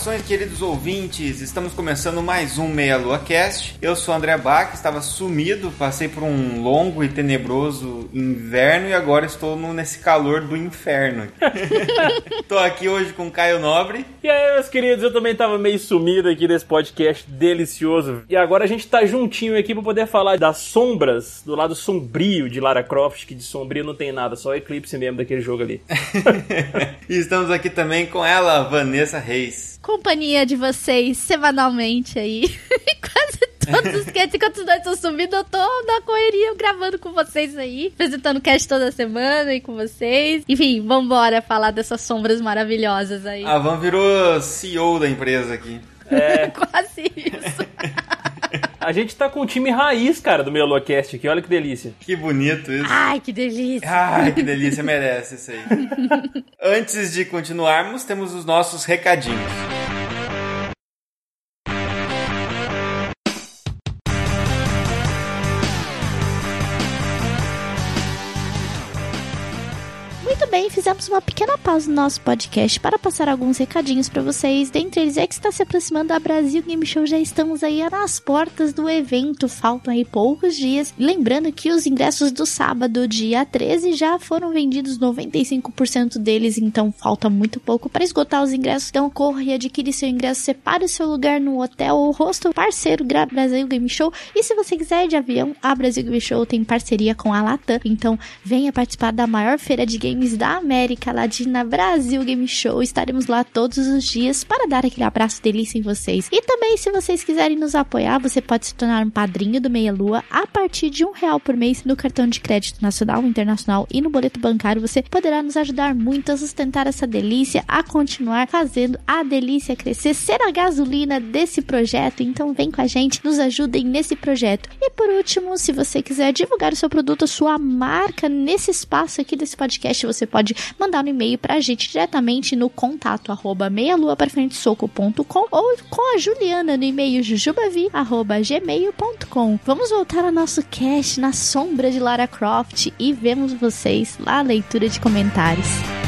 Saudações, queridos ouvintes! Estamos começando mais um Meia Lua Cast. Eu sou André Bach, estava sumido, passei por um longo e tenebroso inverno e agora estou no, nesse calor do inferno. Estou aqui hoje com Caio Nobre. E aí, meus queridos, eu também estava meio sumido aqui desse podcast delicioso. E agora a gente está juntinho aqui para poder falar das sombras, do lado sombrio de Lara Croft, que de sombrio não tem nada, só eclipse mesmo daquele jogo ali. e estamos aqui também com ela, Vanessa Reis companhia de vocês semanalmente aí. Quase todos os casts, enquanto os dois estão subindo, eu tô na correria gravando com vocês aí, apresentando cast toda semana e com vocês. Enfim, vambora falar dessas sombras maravilhosas aí. A Van virou CEO da empresa aqui. É. Quase isso. A gente tá com o time raiz, cara, do Melocast aqui. Olha que delícia. Que bonito isso. Ai, que delícia. Ai, que delícia. Merece isso aí. Antes de continuarmos, temos os nossos recadinhos. Fizemos uma pequena pausa no nosso podcast para passar alguns recadinhos para vocês. Dentre eles é que está se aproximando a Brasil Game Show, já estamos aí nas portas do evento, faltam aí poucos dias. Lembrando que os ingressos do sábado, dia 13, já foram vendidos 95% deles, então falta muito pouco para esgotar os ingressos. Então corra e adquire seu ingresso, separe o seu lugar no hotel ou rosto parceiro Brasil Game Show. E se você quiser ir de avião, a Brasil Game Show tem parceria com a Latam, então venha participar da maior feira de games da América Latina Brasil Game Show. Estaremos lá todos os dias para dar aquele abraço delícia em vocês. E também, se vocês quiserem nos apoiar, você pode se tornar um padrinho do Meia Lua a partir de um real por mês no cartão de crédito nacional, internacional e no boleto bancário. Você poderá nos ajudar muito a sustentar essa delícia, a continuar fazendo a delícia crescer, ser a gasolina desse projeto. Então, vem com a gente, nos ajudem nesse projeto. E por último, se você quiser divulgar o seu produto, sua marca nesse espaço aqui desse podcast, você pode mandar um e-mail pra gente diretamente no contato arroba meialuaprafrentesoco.com ou com a Juliana no e-mail jujubavi.gmail.com. Vamos voltar ao nosso cast na sombra de Lara Croft e vemos vocês lá a leitura de comentários.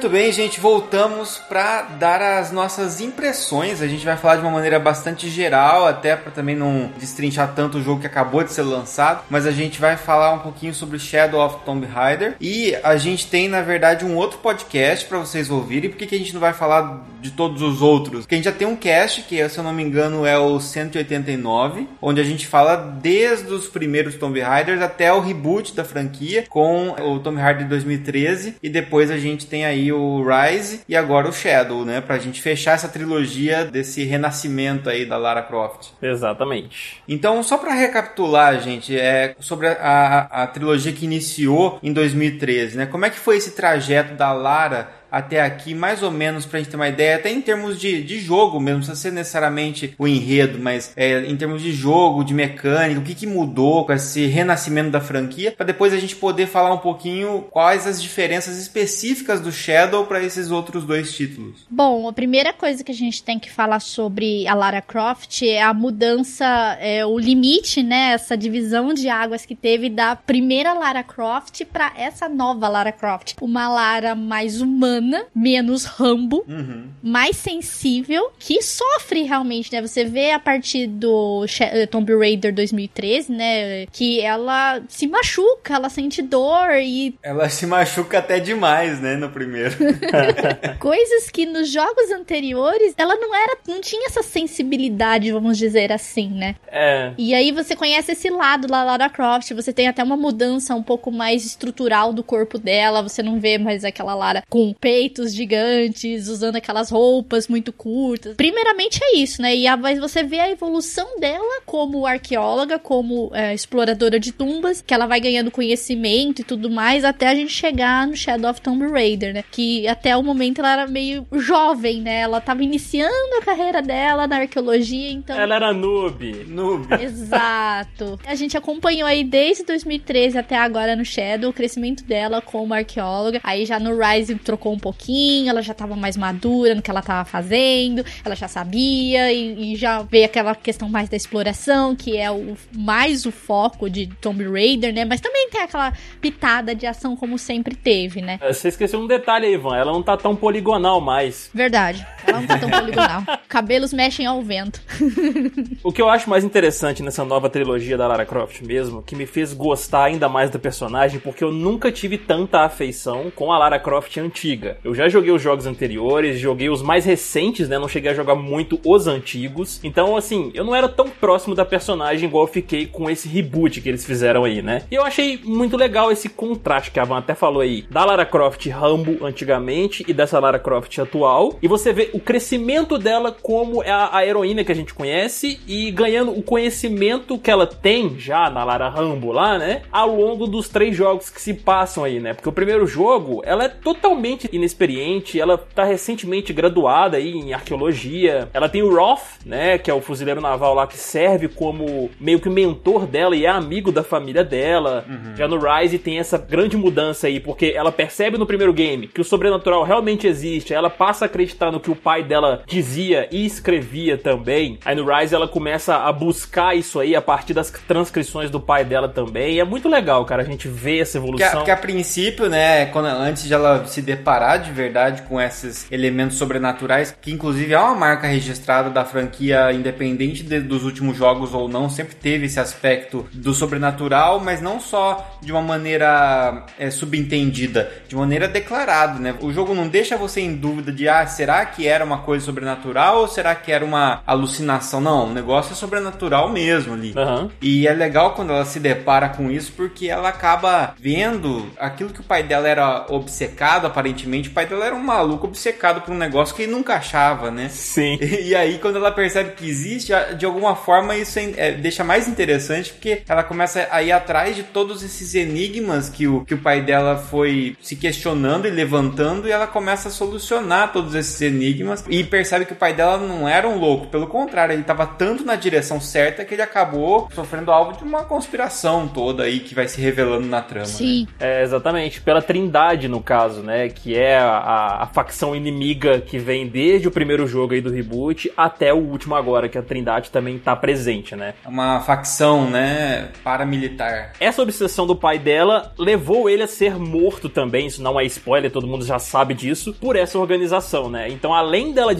Muito bem, gente, voltamos para dar as nossas impressões. A gente vai falar de uma maneira bastante geral, até para também não destrinchar tanto o jogo que acabou de ser lançado, mas a gente vai falar um pouquinho sobre Shadow of Tomb Raider e a gente tem, na verdade, um outro podcast para vocês ouvirem. Por que, que a gente não vai falar de todos os outros? Porque a gente já tem um cast que, se eu não me engano, é o 189, onde a gente fala desde os primeiros Tomb Raiders até o reboot da franquia com o Tomb Raider 2013 e depois a gente tem aí o Rise e agora o Shadow, né? Pra gente fechar essa trilogia desse renascimento aí da Lara Croft. Exatamente. Então, só para recapitular, gente, é sobre a, a, a trilogia que iniciou em 2013, né? Como é que foi esse trajeto da Lara até aqui, mais ou menos pra gente ter uma ideia, até em termos de, de jogo mesmo, não ser necessariamente o enredo, mas é, em termos de jogo, de mecânica, o que, que mudou com esse renascimento da franquia, para depois a gente poder falar um pouquinho quais as diferenças específicas do Shadow para esses outros dois títulos. Bom, a primeira coisa que a gente tem que falar sobre a Lara Croft é a mudança, é, o limite, né, essa divisão de águas que teve da primeira Lara Croft para essa nova Lara Croft. Uma Lara mais humana, menos Rambo, Uhum. mais sensível, que sofre realmente, né? Você vê a partir do eh, Tomb Raider 2013, né? Que ela se machuca, ela sente dor e Ela se machuca até demais, né, no primeiro. coisas que nos jogos anteriores ela não era, não tinha essa sensibilidade, vamos dizer assim, né? É. E aí você conhece esse lado da Lara Croft, você tem até uma mudança um pouco mais estrutural do corpo dela, você não vê mais aquela Lara com peitos gigantes, usando aquelas roupas muito curtas. Primeiramente é isso, né? E a, mas você vê a evolução dela como arqueóloga, como é, exploradora de tumbas, que ela vai ganhando conhecimento e tudo mais, até a gente chegar no Shadow of Tomb Raider, né? Que até o momento ela era meio jovem, né? Ela tava iniciando a carreira dela na arqueologia, então... Ela era noob. Noob. Exato. A gente acompanhou aí desde 2013 até agora no Shadow o crescimento dela como arqueóloga. Aí já no Rise trocou um pouquinho, ela já tava mais madura no que ela tava fazendo, ela já sabia e, e já veio aquela questão mais da exploração, que é o mais o foco de Tomb Raider, né? Mas também tem aquela pitada de ação como sempre teve, né? Você esqueceu um detalhe aí, Ivan. Ela não tá tão poligonal mais. Verdade. Ela não tá tão poligonal. Cabelos mexem ao vento. O que eu acho mais interessante nessa nova trilogia da Lara Croft mesmo, que me fez gostar ainda mais da personagem, porque eu nunca tive tanta afeição com a Lara Croft antiga. Eu já joguei os jogos anteriores, joguei os mais recentes, né? Não cheguei a jogar muito os antigos. Então, assim, eu não era tão próximo da personagem igual eu fiquei com esse reboot que eles fizeram aí, né? E eu achei muito legal esse contraste que a Van até falou aí, da Lara Croft Rambo antigamente e dessa Lara Croft atual. E você vê o crescimento dela como a, a heroína que a gente conhece e ganhando o conhecimento que ela tem já na Lara Rambo lá, né? Ao longo dos três jogos que se passam aí, né? Porque o primeiro jogo, ela é totalmente inexperiente, ela tá recentemente graduada aí em arqueologia. Ela tem o Roth, né? Que é o fuzileiro naval lá que serve como meio que mentor dela e é amigo da família dela. Já no Rise tem essa grande mudança aí, porque ela percebe no primeiro game que o sobrenatural realmente existe, ela passa a acreditar no que o pai dela dizia e escrevia também. Aí no Rise ela começa a buscar isso aí a partir das transcrições do pai dela também. E é muito legal, cara, a gente vê essa Porque, a- evolução. porque a princípio, né, quando, antes de ela se deparar de verdade com esses elementos sobrenaturais, que inclusive é uma marca registrada da franquia, independente de- dos últimos jogos ou não, sempre teve esse aspecto do sobrenatural, mas não só de uma maneira é, subentendida, de maneira declarada, né? O jogo não deixa você em dúvida de, ah, será que era uma coisa sobrenatural ou será que era uma alucinação? Não, o negócio é sobrenatural mesmo ali. Aham. E é legal quando ela se depara com isso, porque ela acaba vendo aquilo que o pai dela era obcecado, aparentemente. O pai dela era um maluco obcecado por um negócio que ele nunca achava, né? Sim. E aí, quando ela percebe que existe, de alguma forma isso é- é, deixa mais interessante, porque ela começa a ir atrás de todos esses enigmas que o, que o pai dela foi se questionando e levantando, e ela começa a solucionar todos esses enigmas e percebe que o pai dela não era um louco, pelo contrário, ele estava tanto na direção certa que ele acabou sofrendo alvo de uma conspiração toda aí que vai se revelando na trama. né? Sim. É, exatamente, pela Trindade, no caso, né? Que é a, a- a facção inimiga que vem desde o primeiro jogo aí do reboot até o último agora, que a Trindade também tá presente, né? É uma facção, né, paramilitar. Essa obsessão do pai dela levou ele a ser morto também, isso não é spoiler, todo mundo já sabe disso, por essa organização, né? Então, além dela,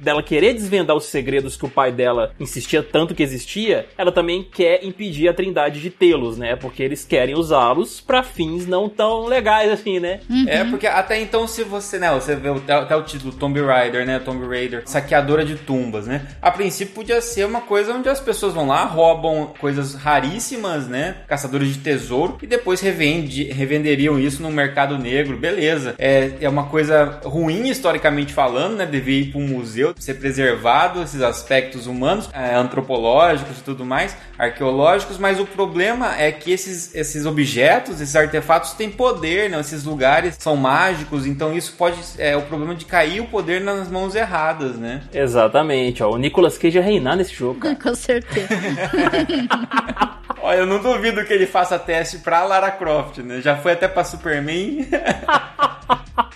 dela querer desvendar os segredos que o pai dela insistia tanto que existia, ela também quer impedir a Trindade de tê-los, né? Porque eles querem usá-los pra fins não tão legais assim, né? É, porque até então, se você, né, você vê até o título Tomb Raider, né, Tomb Raider, saqueadora de tumbas, né, a princípio podia ser uma coisa onde as pessoas vão lá, roubam coisas raríssimas, né, caçadores de tesouro, e depois revende, revenderiam isso no mercado negro, beleza. É, é uma coisa ruim historicamente falando, né, devia ir para um museu, ser preservado, esses aspectos humanos, é, antropológicos e tudo mais, arqueológicos, mas o problema é que esses, esses objetos, esses artefatos têm poder, né? Esses lugares são mágicos, Então isso pode é o problema de cair o poder nas mãos erradas, né? Exatamente, ó. O Nicolas Cage ia reinar nesse jogo, cara. Com certeza. Olha, eu não duvido que ele faça teste pra Lara Croft, né? Já foi até pra Superman.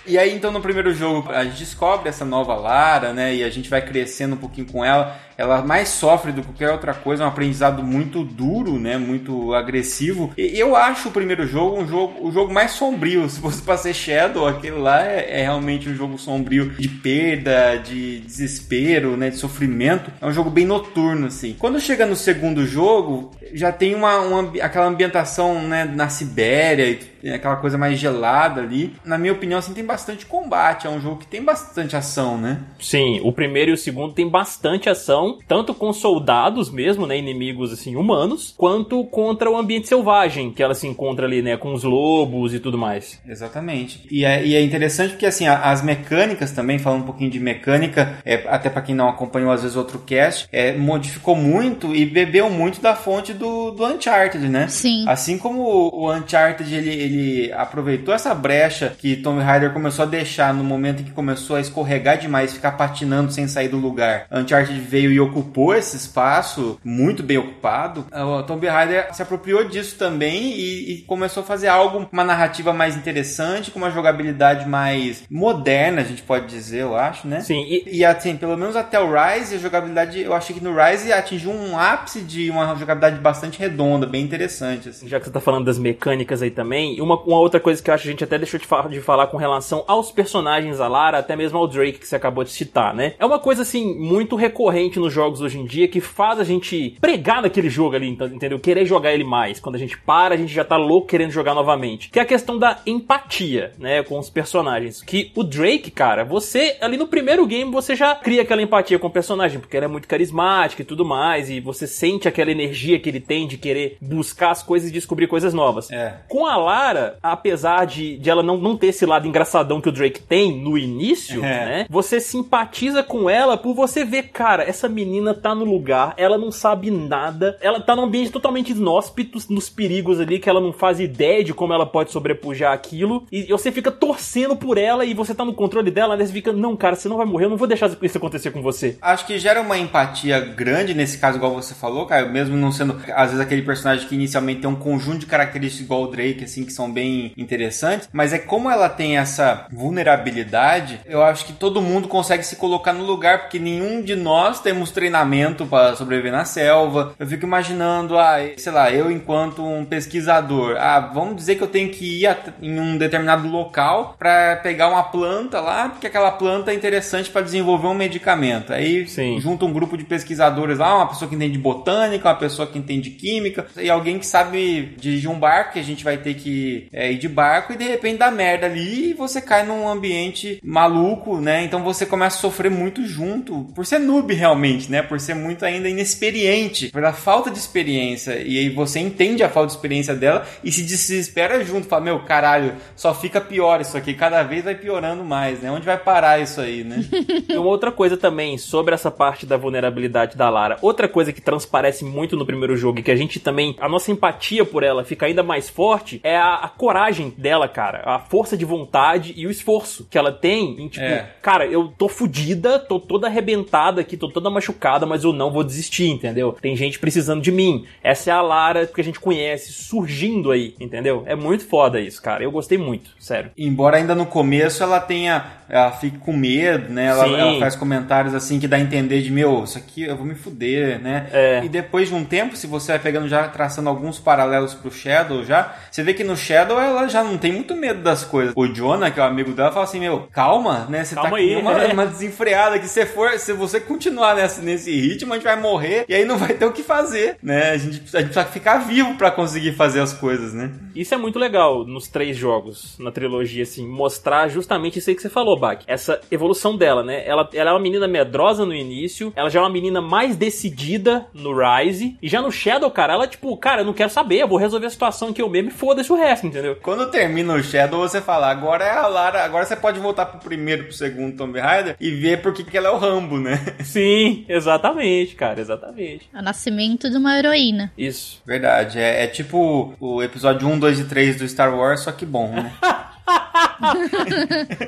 E aí, então, no primeiro jogo, a gente descobre essa nova Lara, né? E a gente vai crescendo um pouquinho com ela. Ela mais sofre do que qualquer outra coisa, é um aprendizado muito duro, né? Muito agressivo. E eu acho o primeiro jogo um jogo, o jogo mais sombrio. Se fosse pra ser Shadow, aquele lá é, é realmente um jogo sombrio de perda, de desespero, né? De sofrimento. É um jogo bem noturno, assim. Quando chega no segundo jogo, já tem uma, uma aquela ambientação, né? Na Sibéria e aquela coisa mais gelada ali. Na minha opinião, assim, tem bastante combate. É um jogo que tem bastante ação, né? Sim, o primeiro e o segundo tem bastante ação, tanto com soldados mesmo, né, inimigos assim humanos, quanto contra o ambiente selvagem que ela se encontra ali, né, com os lobos e tudo mais. Exatamente. E é, e é interessante porque assim, as mecânicas também, falando um pouquinho de mecânica, é, até para quem não acompanhou às vezes outro cast, é, modificou muito e bebeu muito da fonte do, do Uncharted, né? Sim. Assim como o, o Uncharted ele, ele aproveitou essa brecha que Tomb Raider começou a deixar no momento em que começou a escorregar demais, ficar patinando sem sair do lugar. Uncharted veio e ocupou esse espaço, muito bem ocupado. O Tomb Raider se apropriou disso também e, e começou a fazer algo, uma narrativa mais interessante, com uma jogabilidade mais moderna, a gente pode dizer, eu acho, né? Sim, e, E assim, pelo menos até o Rise, a jogabilidade, eu achei que no Rise atingiu um ápice de uma jogabilidade bastante redonda, bem interessante. Assim. já que você tá falando das mecânicas aí também, uma, uma outra coisa que eu acho que a gente até deixou de, fa- de falar com relação aos personagens, a Lara, até mesmo ao Drake que você acabou de citar, né? É uma coisa assim muito recorrente nos jogos hoje em dia que faz a gente pregar naquele jogo ali, então, entendeu? Querer jogar ele mais. Quando a gente para, a gente já tá louco querendo jogar novamente. Que é a questão da empatia, né, com os personagens. Que o Drake, cara, você ali no primeiro game você já cria aquela empatia com o personagem, porque ele é muito carismático e tudo mais, e você sente aquela energia que ele tem de querer buscar as coisas e descobrir coisas novas. É. Com a Lara, apesar de, de ela não, não ter esse lado engraçadão que o Drake tem no início, É. né? Você simpatiza com ela por você ver, cara, essa menina tá no lugar, ela não sabe nada, ela tá num ambiente totalmente inóspito, nos perigos ali, que ela não faz ideia de como ela pode sobrepujar aquilo, e você fica torcendo por ela e você tá no controle dela, né? Você fica, não, cara, você não vai morrer, eu não vou deixar isso acontecer com você. Acho que gera uma empatia grande nesse caso, igual você falou, cara, mesmo não sendo, às vezes, aquele personagem que inicialmente tem um conjunto de características igual o Drake, assim, que são bem interessantes, mas é como ela tem essa vulnerabilidade, eu acho que todo mundo consegue se colocar no lugar, porque nenhum de nós temos treinamento para sobreviver na selva. Eu fico imaginando, ah, sei lá, eu enquanto um pesquisador, ah, vamos dizer que eu tenho que ir em um determinado local para pegar uma planta lá, porque aquela planta é interessante para desenvolver um medicamento. Aí Sim. junta um grupo de pesquisadores lá, uma pessoa que entende de botânica, uma pessoa que entende de química e alguém que sabe dirigir um barco, que a gente vai ter que é, ir de barco e de repente dá merda ali e você cai num ambiente maluco, né? Então você começa a sofrer muito junto, por ser noob realmente, né? Por ser muito ainda inexperiente, pela falta de experiência. E aí você entende a falta de experiência dela e se desespera junto, fala, meu, caralho, só fica pior isso aqui, cada vez vai piorando mais, né? Onde vai parar isso aí, né? E uma outra coisa também sobre essa parte da vulnerabilidade da Lara. Outra coisa que transparece muito no primeiro jogo e que a gente também. A nossa empatia por ela fica ainda mais forte é a, a coragem dela, cara. A força de vontade e o esforço que ela tem em tipo, É. cara, eu tô fudida, tô toda arrebentada aqui, tô toda machucada, mas eu não vou desistir, entendeu? Tem gente precisando de mim. Essa é a Lara que a gente conhece surgindo aí, entendeu? É muito foda isso, cara. Eu gostei muito, sério. Embora ainda no começo ela tenha, ela fique com medo, né? Ela, ela faz comentários assim que dá a entender de meu, isso aqui eu vou me fuder, né? É. E depois de um tempo, se você vai pegando já traçando alguns paralelos pro Shadow já, você vê que no Shadow ela já não tem muito medo das coisas. O Jonah, que é o amigo dela, fala assim, meu, calma, né? Você tá Calma aqui aí, uma, é. uma desenfreada que se for, se você continuar nesse, nesse ritmo, a gente vai morrer e aí não vai ter o que fazer, né? A gente, a gente precisa ficar vivo pra conseguir fazer as coisas, né? Isso é muito legal nos três jogos, na trilogia, assim, mostrar justamente isso aí que você falou, Bach. Essa evolução dela, né? Ela, ela é uma menina medrosa no início, ela já é uma menina mais decidida no Rise, e já no Shadow, cara, ela, tipo, cara, eu não quero saber, eu vou resolver a situação aqui eu mesmo e foda-se o resto, entendeu? Quando termina o Shadow, você fala, agora é a Lara, agora você pode voltar pro primeiro, pro segundo Tomb Raider e ver por que que ela é o Rambo, né? Sim, exatamente, cara, exatamente. É o nascimento de uma heroína. Isso. Verdade, é, é tipo o episódio 1, 2 e 3 do Star Wars, só que bom, né?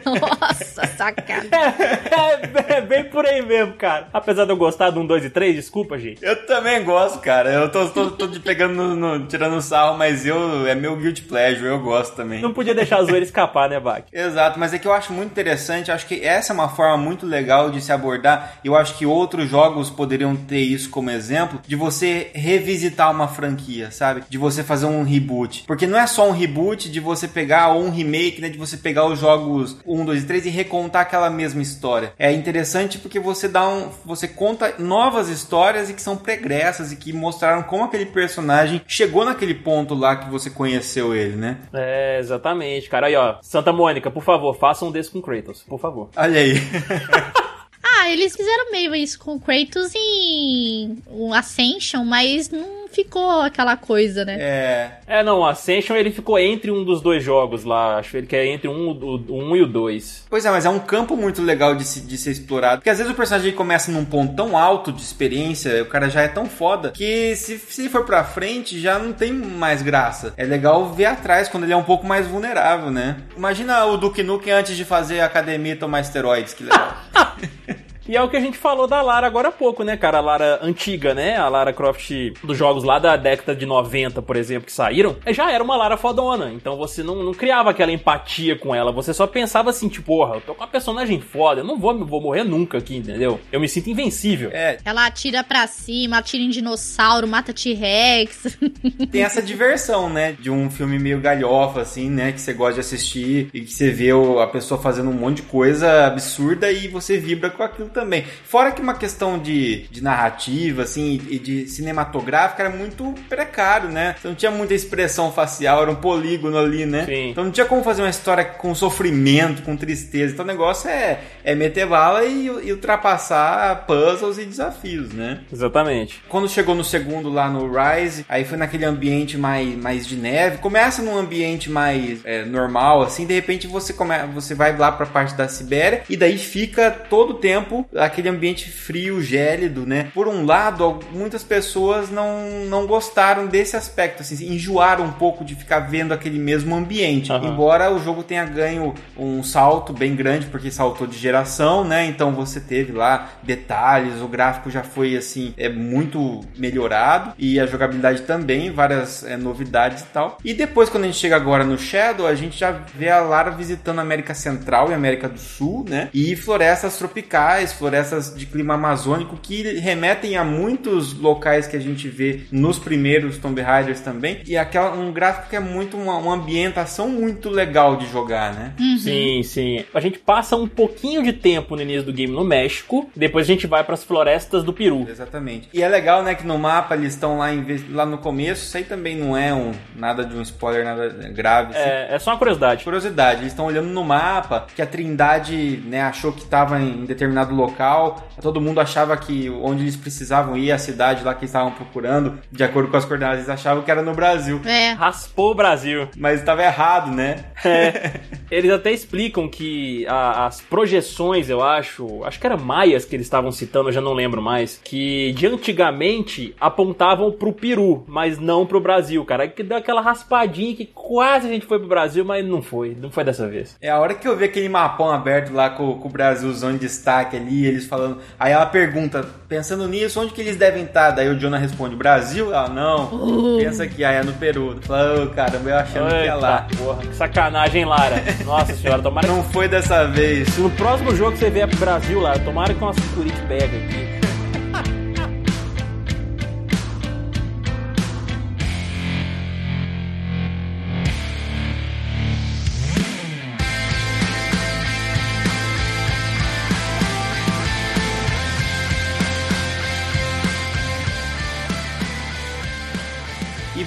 Nossa, sacada. É, é, bem por aí mesmo, cara. Apesar de eu gostar do 1, 2 e 3, desculpa, gente. Eu também gosto, cara. Eu tô, tô, tô te pegando no, no, tirando sarro, mas eu é meu guilty pleasure, eu gosto também. Não podia deixar a zoeira escapar, né, Bach? Exato, mas é que eu acho muito interessante, acho que essa é uma forma muito legal de se abordar. Eu acho que outros jogos poderiam ter isso como exemplo, de você revisitar uma franquia, sabe? De você fazer um reboot. Porque não é só um reboot de você pegar ou um remake, né? De você pegar os jogos 1, 2 e 3 e recontar aquela mesma história. É interessante porque você dá um. Você conta novas histórias e que são pregressas e que mostraram como aquele personagem chegou naquele ponto lá que você conheceu ele, né? É, exatamente, cara. Aí, ó. Santa Mônica, por favor, faça um desse com Kratos, por favor. Olha aí. Ah, eles fizeram meio isso com o Kratos em o Ascension, mas não ficou aquela coisa, né? É. É, não, o Ascension ele ficou entre um dos dois jogos lá. Acho que é entre um, o, um e o dois. Pois é, mas é um campo muito legal de, se, de ser explorado. Porque às vezes o personagem começa num ponto tão alto de experiência, o cara já é tão foda, que se, se for pra frente já não tem mais graça. É legal ver atrás quando ele é um pouco mais vulnerável, né? Imagina o Duke Nukem antes de fazer academia e tomar esteroides, que legal. E é o que a gente falou da Lara agora há pouco, né, cara? A Lara antiga, né? A Lara Croft dos jogos lá da década de 90, por exemplo, que saíram, já era uma Lara fodona. Então você não, não criava aquela empatia com ela. Você só pensava assim, tipo, porra, eu tô com uma personagem foda, eu não vou, vou morrer nunca aqui, entendeu? Eu me sinto invencível. É, Ela atira pra cima, atira em dinossauro, mata T-Rex. tem essa diversão, né? De um filme meio galhofa, assim, né? Que você gosta de assistir e que você vê o- a pessoa fazendo um monte de coisa absurda e você vibra com aquilo também. Fora que uma questão de, de narrativa, assim, e de cinematográfica era muito precário, né? Você não tinha muita expressão facial, era um polígono ali, né? Sim. Então não tinha como fazer uma história com sofrimento, com tristeza. Então o negócio é, é meter bala e, e ultrapassar puzzles e desafios, né? Exatamente. Quando chegou no segundo lá no Rise, aí foi naquele ambiente mais, mais de neve. Começa num ambiente mais é, normal, assim, de repente você come, você vai lá pra parte da Sibéria e daí fica todo o tempo aquele ambiente frio, gélido, né? Por um lado, muitas pessoas não, não gostaram desse aspecto, assim, enjoaram um pouco de ficar vendo aquele mesmo ambiente. Aham. Embora o jogo tenha ganho um salto bem grande, porque saltou de geração, né? Então você teve lá detalhes, o gráfico já foi assim, é muito melhorado e a jogabilidade também, várias é, novidades e tal. E depois, quando a gente chega agora no Shadow, a gente já vê a Lara visitando a América Central e América do Sul, né? E florestas tropicais, florestas de clima amazônico que remetem a muitos locais que a gente vê nos primeiros Tomb Raiders também. E aquela um gráfico que é muito uma, uma ambientação muito legal de jogar, né? Sim, sim. A gente passa um pouquinho de tempo no início do game no México, depois a gente vai pras florestas do Peru. Exatamente. E é legal, né, que no mapa eles estão lá, em vez- lá no começo. Isso aí também não é um nada de um spoiler, nada grave. assim. É, é só uma curiosidade. Curiosidade, eles estão olhando no mapa que a Trindade, né, achou que estava em determinado local. Todo mundo achava que onde eles precisavam ir, a cidade lá que estavam procurando, de acordo com as coordenadas, eles achavam que era no Brasil. É. Raspou o Brasil. Mas estava errado, né? É. Eles até explicam que a- as projeções, eu acho, acho que era maias que eles estavam citando, eu já não lembro mais, que de antigamente apontavam pro Peru, mas não pro Brasil, cara. Que deu aquela raspadinha que quase a gente foi pro Brasil, mas não foi, não foi dessa vez. É a hora que eu vi aquele mapão aberto lá com, com o Brasilzão em destaque ali, eles falando. Aí ela pergunta, pensando nisso, onde que eles devem estar? Daí o Jonah responde, Brasil? Ela, não. Pensa que aí é no Peru. Fala, ô caramba, eu achando que é lá. Eita, porra, que sacanagem, Lara. Nossa senhora, tomara Não foi dessa vez. Se no próximo jogo que você vier pro Brasil, Lara, tomara que uma security pega aqui.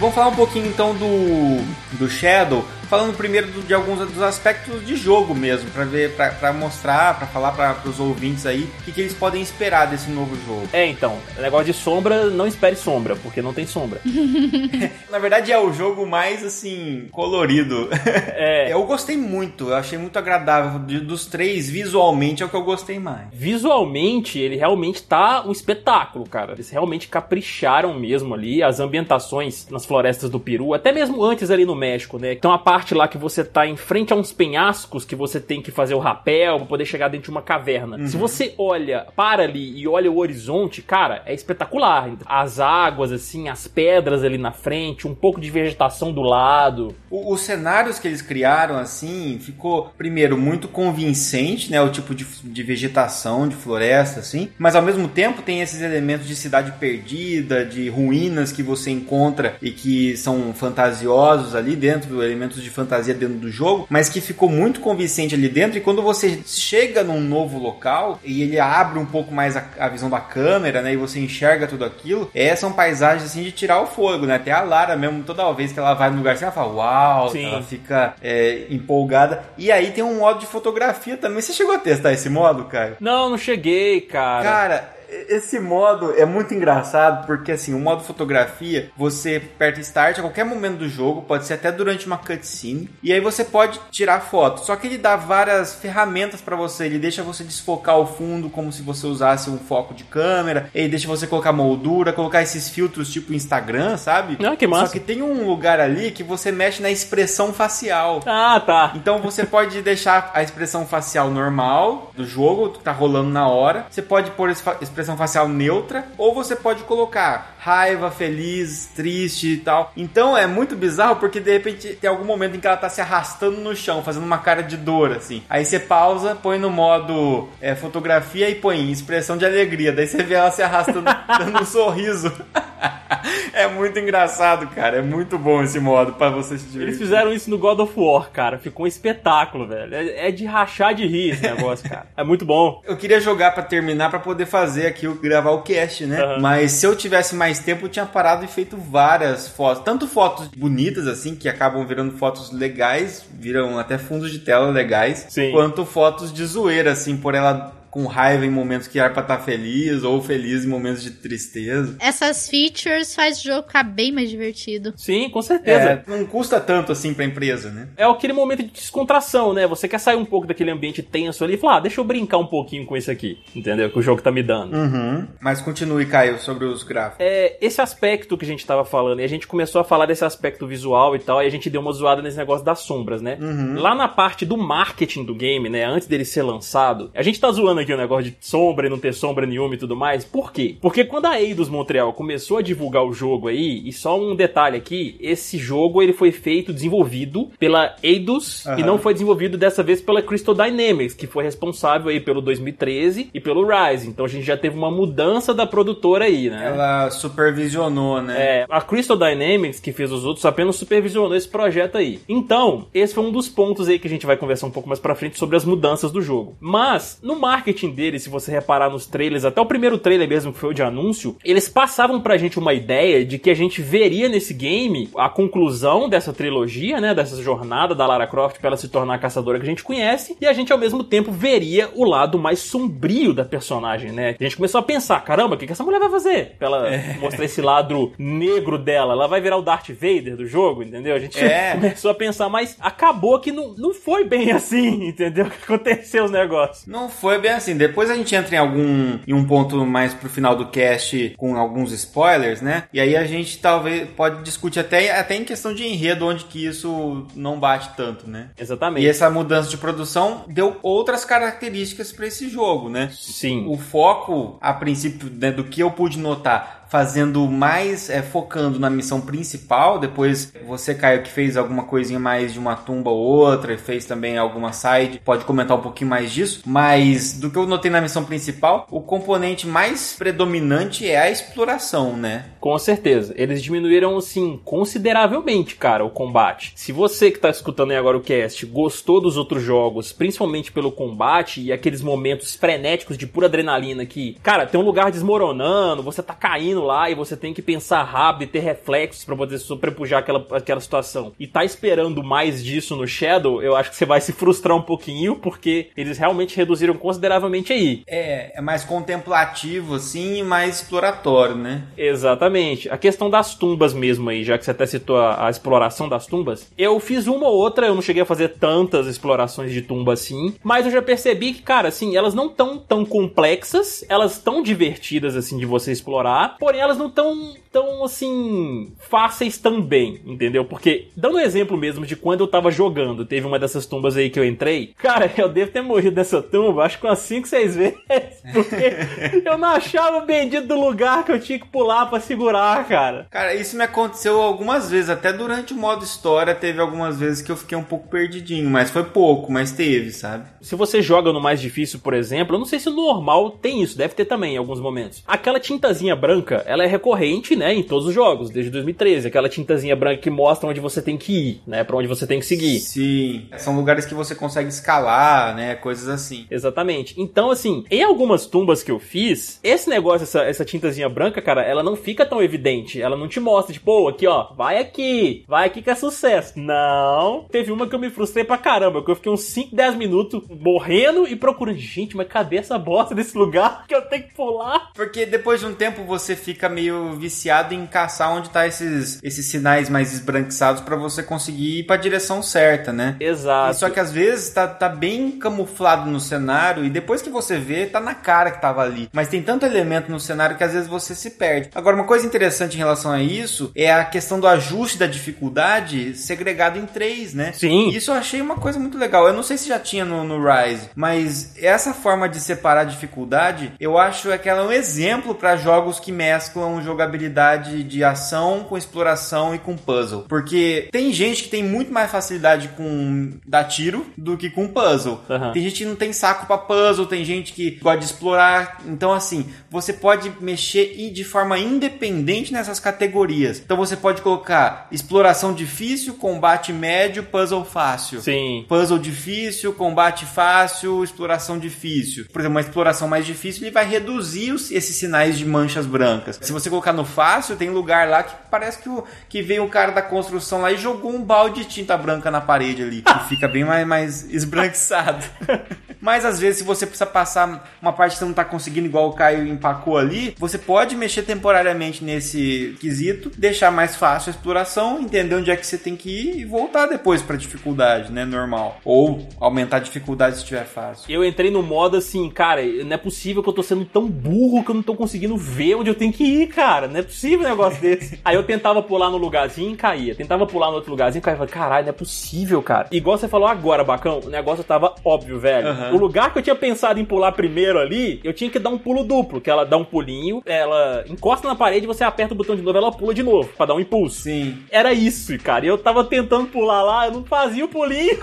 Vamos falar um pouquinho então do, do Shadow, falando primeiro do- de alguns dos aspectos de jogo mesmo, pra ver, pra mostrar, pra falar para os ouvintes aí o que, que eles podem esperar desse novo jogo. É, então, negócio de sombra, não espere sombra, porque não tem sombra. Na verdade é o jogo mais assim colorido. É. Eu gostei muito, eu achei muito agradável. Dos três, visualmente é o que eu gostei mais. Visualmente, ele realmente tá um espetáculo, cara. Eles realmente capricharam mesmo ali as ambientações nas florestas do Peru, até mesmo antes ali no México, né? Uma parte parte lá que você tá em frente a uns penhascos que você tem que fazer o rapel pra poder chegar dentro de uma caverna. Uhum. Se você olha para ali e olha o horizonte, cara, é espetacular. As águas, assim, as pedras ali na frente, um pouco de vegetação do lado. O, os cenários que eles criaram, assim, ficou, primeiro, muito convincente, né? O tipo de, de vegetação, de floresta, assim. Mas ao mesmo tempo tem esses elementos de cidade perdida, de ruínas que você encontra e que são fantasiosos ali dentro, elementos de fantasia dentro do jogo, mas que ficou muito convincente ali dentro. E quando você chega num novo local e ele abre um pouco mais a, a visão da câmera, né? E você enxerga tudo aquilo, é, são paisagens assim de tirar o fogo, né? Até a Lara mesmo, toda vez que ela vai no lugar assim, ela fala, uau, Sim. ela fica é, empolgada. E aí tem um modo de fotografia também. Você chegou a testar esse modo, Caio? Não, não cheguei, cara. Cara, esse modo é muito engraçado porque assim, o modo fotografia, você aperta start a qualquer momento do jogo, pode ser até durante uma cutscene, e aí você pode tirar foto. Só que ele dá várias ferramentas para você, ele deixa você desfocar o fundo como se você usasse um foco de câmera, ele deixa você colocar moldura, colocar esses filtros tipo Instagram, sabe? Ah, que massa. Só que tem um lugar ali que você mexe na expressão facial. Ah, tá. Então você pode deixar a expressão facial normal do jogo, que tá rolando na hora. Você pode pôr expressão facial neutra, ou você pode colocar raiva, feliz, triste e tal. Então é muito bizarro porque de repente tem algum momento em que ela tá se arrastando no chão, fazendo uma cara de dor, assim. Aí você pausa, põe no modo é, fotografia e põe expressão de alegria. Daí você vê ela se arrastando, dando um sorriso. é muito engraçado, cara. É muito bom esse modo para você se divertir. Eles fizeram isso no God of War, cara. Ficou um espetáculo, velho. É, é de rachar de rir esse negócio, cara. É muito bom. Eu queria jogar para terminar para poder fazer aqui, gravar o cast, né? Uhum. Mas se eu tivesse mais tempo, eu tinha parado e feito várias fotos. Tanto fotos bonitas, assim, que acabam virando fotos legais, viram até fundos de tela legais. Sim. Quanto fotos de zoeira, assim, por ela com raiva em momentos que era pra estar tá feliz, ou feliz em momentos de tristeza. Essas features faz o jogo ficar bem mais divertido. Sim, com certeza. É, não custa tanto assim pra empresa, né? É aquele momento de descontração, né? Você quer sair um pouco daquele ambiente tenso ali e falar, ah, deixa eu brincar um pouquinho com isso aqui, entendeu? Que o jogo tá me dando. Uhum. Mas continue, Caio, sobre os gráficos. É, esse aspecto que a gente tava falando, e a gente começou a falar desse aspecto visual e tal, e a gente deu uma zoada nesse negócio das sombras, né? Uhum. Lá na parte do marketing do game, né? Antes dele ser lançado, a gente tá zoando aqui o negócio de sombra e não ter sombra nenhuma e tudo mais. Por quê? Porque quando a Eidos Montreal começou a divulgar o jogo aí, e só um detalhe aqui, esse jogo ele foi feito, desenvolvido pela Eidos uhum. e não foi desenvolvido dessa vez pela Crystal Dynamics, que foi responsável aí pelo 2013 e pelo Rise. Então a gente já teve uma mudança da produtora aí, né? Ela supervisionou, né? É, a Crystal Dynamics, que fez os outros, apenas supervisionou esse projeto aí. Então, esse foi um dos pontos aí que a gente vai conversar um pouco mais pra frente sobre as mudanças do jogo. Mas, no marketing dele, se você reparar nos trailers, até o primeiro trailer mesmo, que foi o de anúncio, eles passavam pra gente uma ideia de que a gente veria nesse game a conclusão dessa trilogia, né? Dessa jornada da Lara Croft pra ela se tornar a caçadora que a gente conhece, e a gente ao mesmo tempo veria o lado mais sombrio da personagem, né? A gente começou a pensar, caramba, o que, que essa mulher vai fazer? Pra ela é. mostrar esse lado negro dela. Ela vai virar o Darth Vader do jogo, entendeu? A gente é. começou a pensar, mas acabou que não, não foi bem assim, entendeu? Que aconteceu os negócios. Não foi bem assim. Depois a gente entra em algum em um ponto mais pro final do cast com alguns spoilers, né? E aí a gente talvez pode discutir até, até em questão de enredo onde que isso não bate tanto, né? Exatamente. E essa mudança de produção deu outras características para esse jogo, né? Sim. O foco, a princípio, né, do que eu pude notar, fazendo mais, é, focando na missão principal. Depois você, Caio, que fez alguma coisinha mais de uma tumba ou outra, e fez também alguma side, pode comentar um pouquinho mais disso. Mas do que eu notei na missão principal, o componente mais predominante é a exploração, né? Com certeza. Eles diminuíram, assim, consideravelmente, cara, o combate. Se você que tá escutando aí agora o cast gostou dos outros jogos, principalmente pelo combate e aqueles momentos frenéticos de pura adrenalina que, cara, tem um lugar desmoronando, você tá caindo lá e você tem que pensar rápido e ter reflexos para poder sobrepujar aquela, aquela situação. E tá esperando mais disso no Shadow, eu acho que você vai se frustrar um pouquinho, porque eles realmente reduziram consideravelmente aí. É, é mais contemplativo, assim, e mais exploratório, né? Exatamente. A questão das tumbas mesmo aí, já que você até citou a, a exploração das tumbas, eu fiz uma ou outra, eu não cheguei a fazer tantas explorações de tumba assim, mas eu já percebi que, cara, assim, elas não tão tão complexas, elas tão divertidas assim de você explorar, porém elas não tão tão assim fáceis também, entendeu? Porque dando um exemplo mesmo de quando eu tava jogando, teve uma dessas tumbas aí que eu entrei. Cara, eu devo ter morrido nessa tumba, acho que umas 5, 6 vezes, porque eu não achava o bendito do lugar que eu tinha que pular para segurar, cara. Cara, isso me aconteceu algumas vezes, até durante o modo história teve algumas vezes que eu fiquei um pouco perdidinho, mas foi pouco, mas teve, sabe? Se você joga no mais difícil, por exemplo, eu não sei se no normal tem isso, deve ter também em alguns momentos. Aquela tintazinha branca, ela é recorrente, né? em todos os jogos, desde 2013. Aquela tintazinha branca que mostra onde você tem que ir, né, para onde você tem que seguir. Sim, são lugares que você consegue escalar, né, coisas assim. Exatamente. Então, assim, em algumas tumbas que eu fiz, esse negócio, essa, essa tintazinha branca, cara, ela não fica tão evidente. Ela não te mostra, tipo, oh, aqui, ó, vai aqui, vai aqui que é sucesso. Não. Teve uma que eu me frustrei pra caramba, que eu fiquei uns 5, 10 minutos morrendo e procurando. Gente, mas cadê essa bosta desse lugar que eu tenho que pular? Porque depois de um tempo você fica meio viciado em caçar onde tá esses, esses sinais mais esbranquiçados para você conseguir ir pra direção certa, né? Exato. E só que às vezes tá, tá bem camuflado no cenário e depois que você vê, tá na cara que tava ali. Mas tem tanto elemento no cenário que às vezes você se perde. Agora, uma coisa interessante em relação a isso é a questão do ajuste da dificuldade segregado em três, né? Sim. Isso eu achei uma coisa muito legal. Eu não sei se já tinha no, no Rise, mas essa forma de separar a dificuldade, eu acho que ela é um exemplo para jogos que mesclam jogabilidade de ação com exploração e com puzzle. Porque tem gente que tem muito mais facilidade com dar tiro do que com puzzle. Uhum. Tem gente que não tem saco para puzzle, tem gente que gosta de explorar. Então, assim, você pode mexer de forma independente nessas categorias. Então, você pode colocar exploração difícil, combate médio, puzzle fácil. Sim. Puzzle difícil, combate fácil, exploração difícil. Por exemplo, uma exploração mais difícil, ele vai reduzir os, esses sinais de manchas brancas. Se você colocar no fácil, tem lugar lá que parece que, o, que veio o cara da construção lá e jogou um balde de tinta branca na parede ali. Que fica bem mais, mais esbranquiçado. Mas às vezes, se você precisa passar uma parte que você não está conseguindo, igual o Caio empacou ali, você pode mexer temporariamente nesse quesito, deixar mais fácil a exploração, entender onde é que você tem que ir e voltar depois para dificuldade, né? Normal. Ou aumentar a dificuldade se estiver fácil. Eu entrei no modo assim, cara, não é possível que eu tô sendo tão burro que eu não tô conseguindo ver onde eu tenho que ir, cara. Não é possível um negócio desse. Aí eu tentava pular no lugarzinho e caía. Tentava pular no outro lugarzinho e caía. Caralho, não é possível, cara. Igual você falou agora, Bacão, o negócio tava óbvio, velho. Uhum. O lugar que eu tinha pensado em pular primeiro ali, eu tinha que dar um pulo duplo, que ela dá um pulinho, ela encosta na parede, você aperta o botão de novo, ela pula de novo, pra dar um impulso. Sim. Era isso, cara. E eu tava tentando pular lá, eu não fazia o pulinho.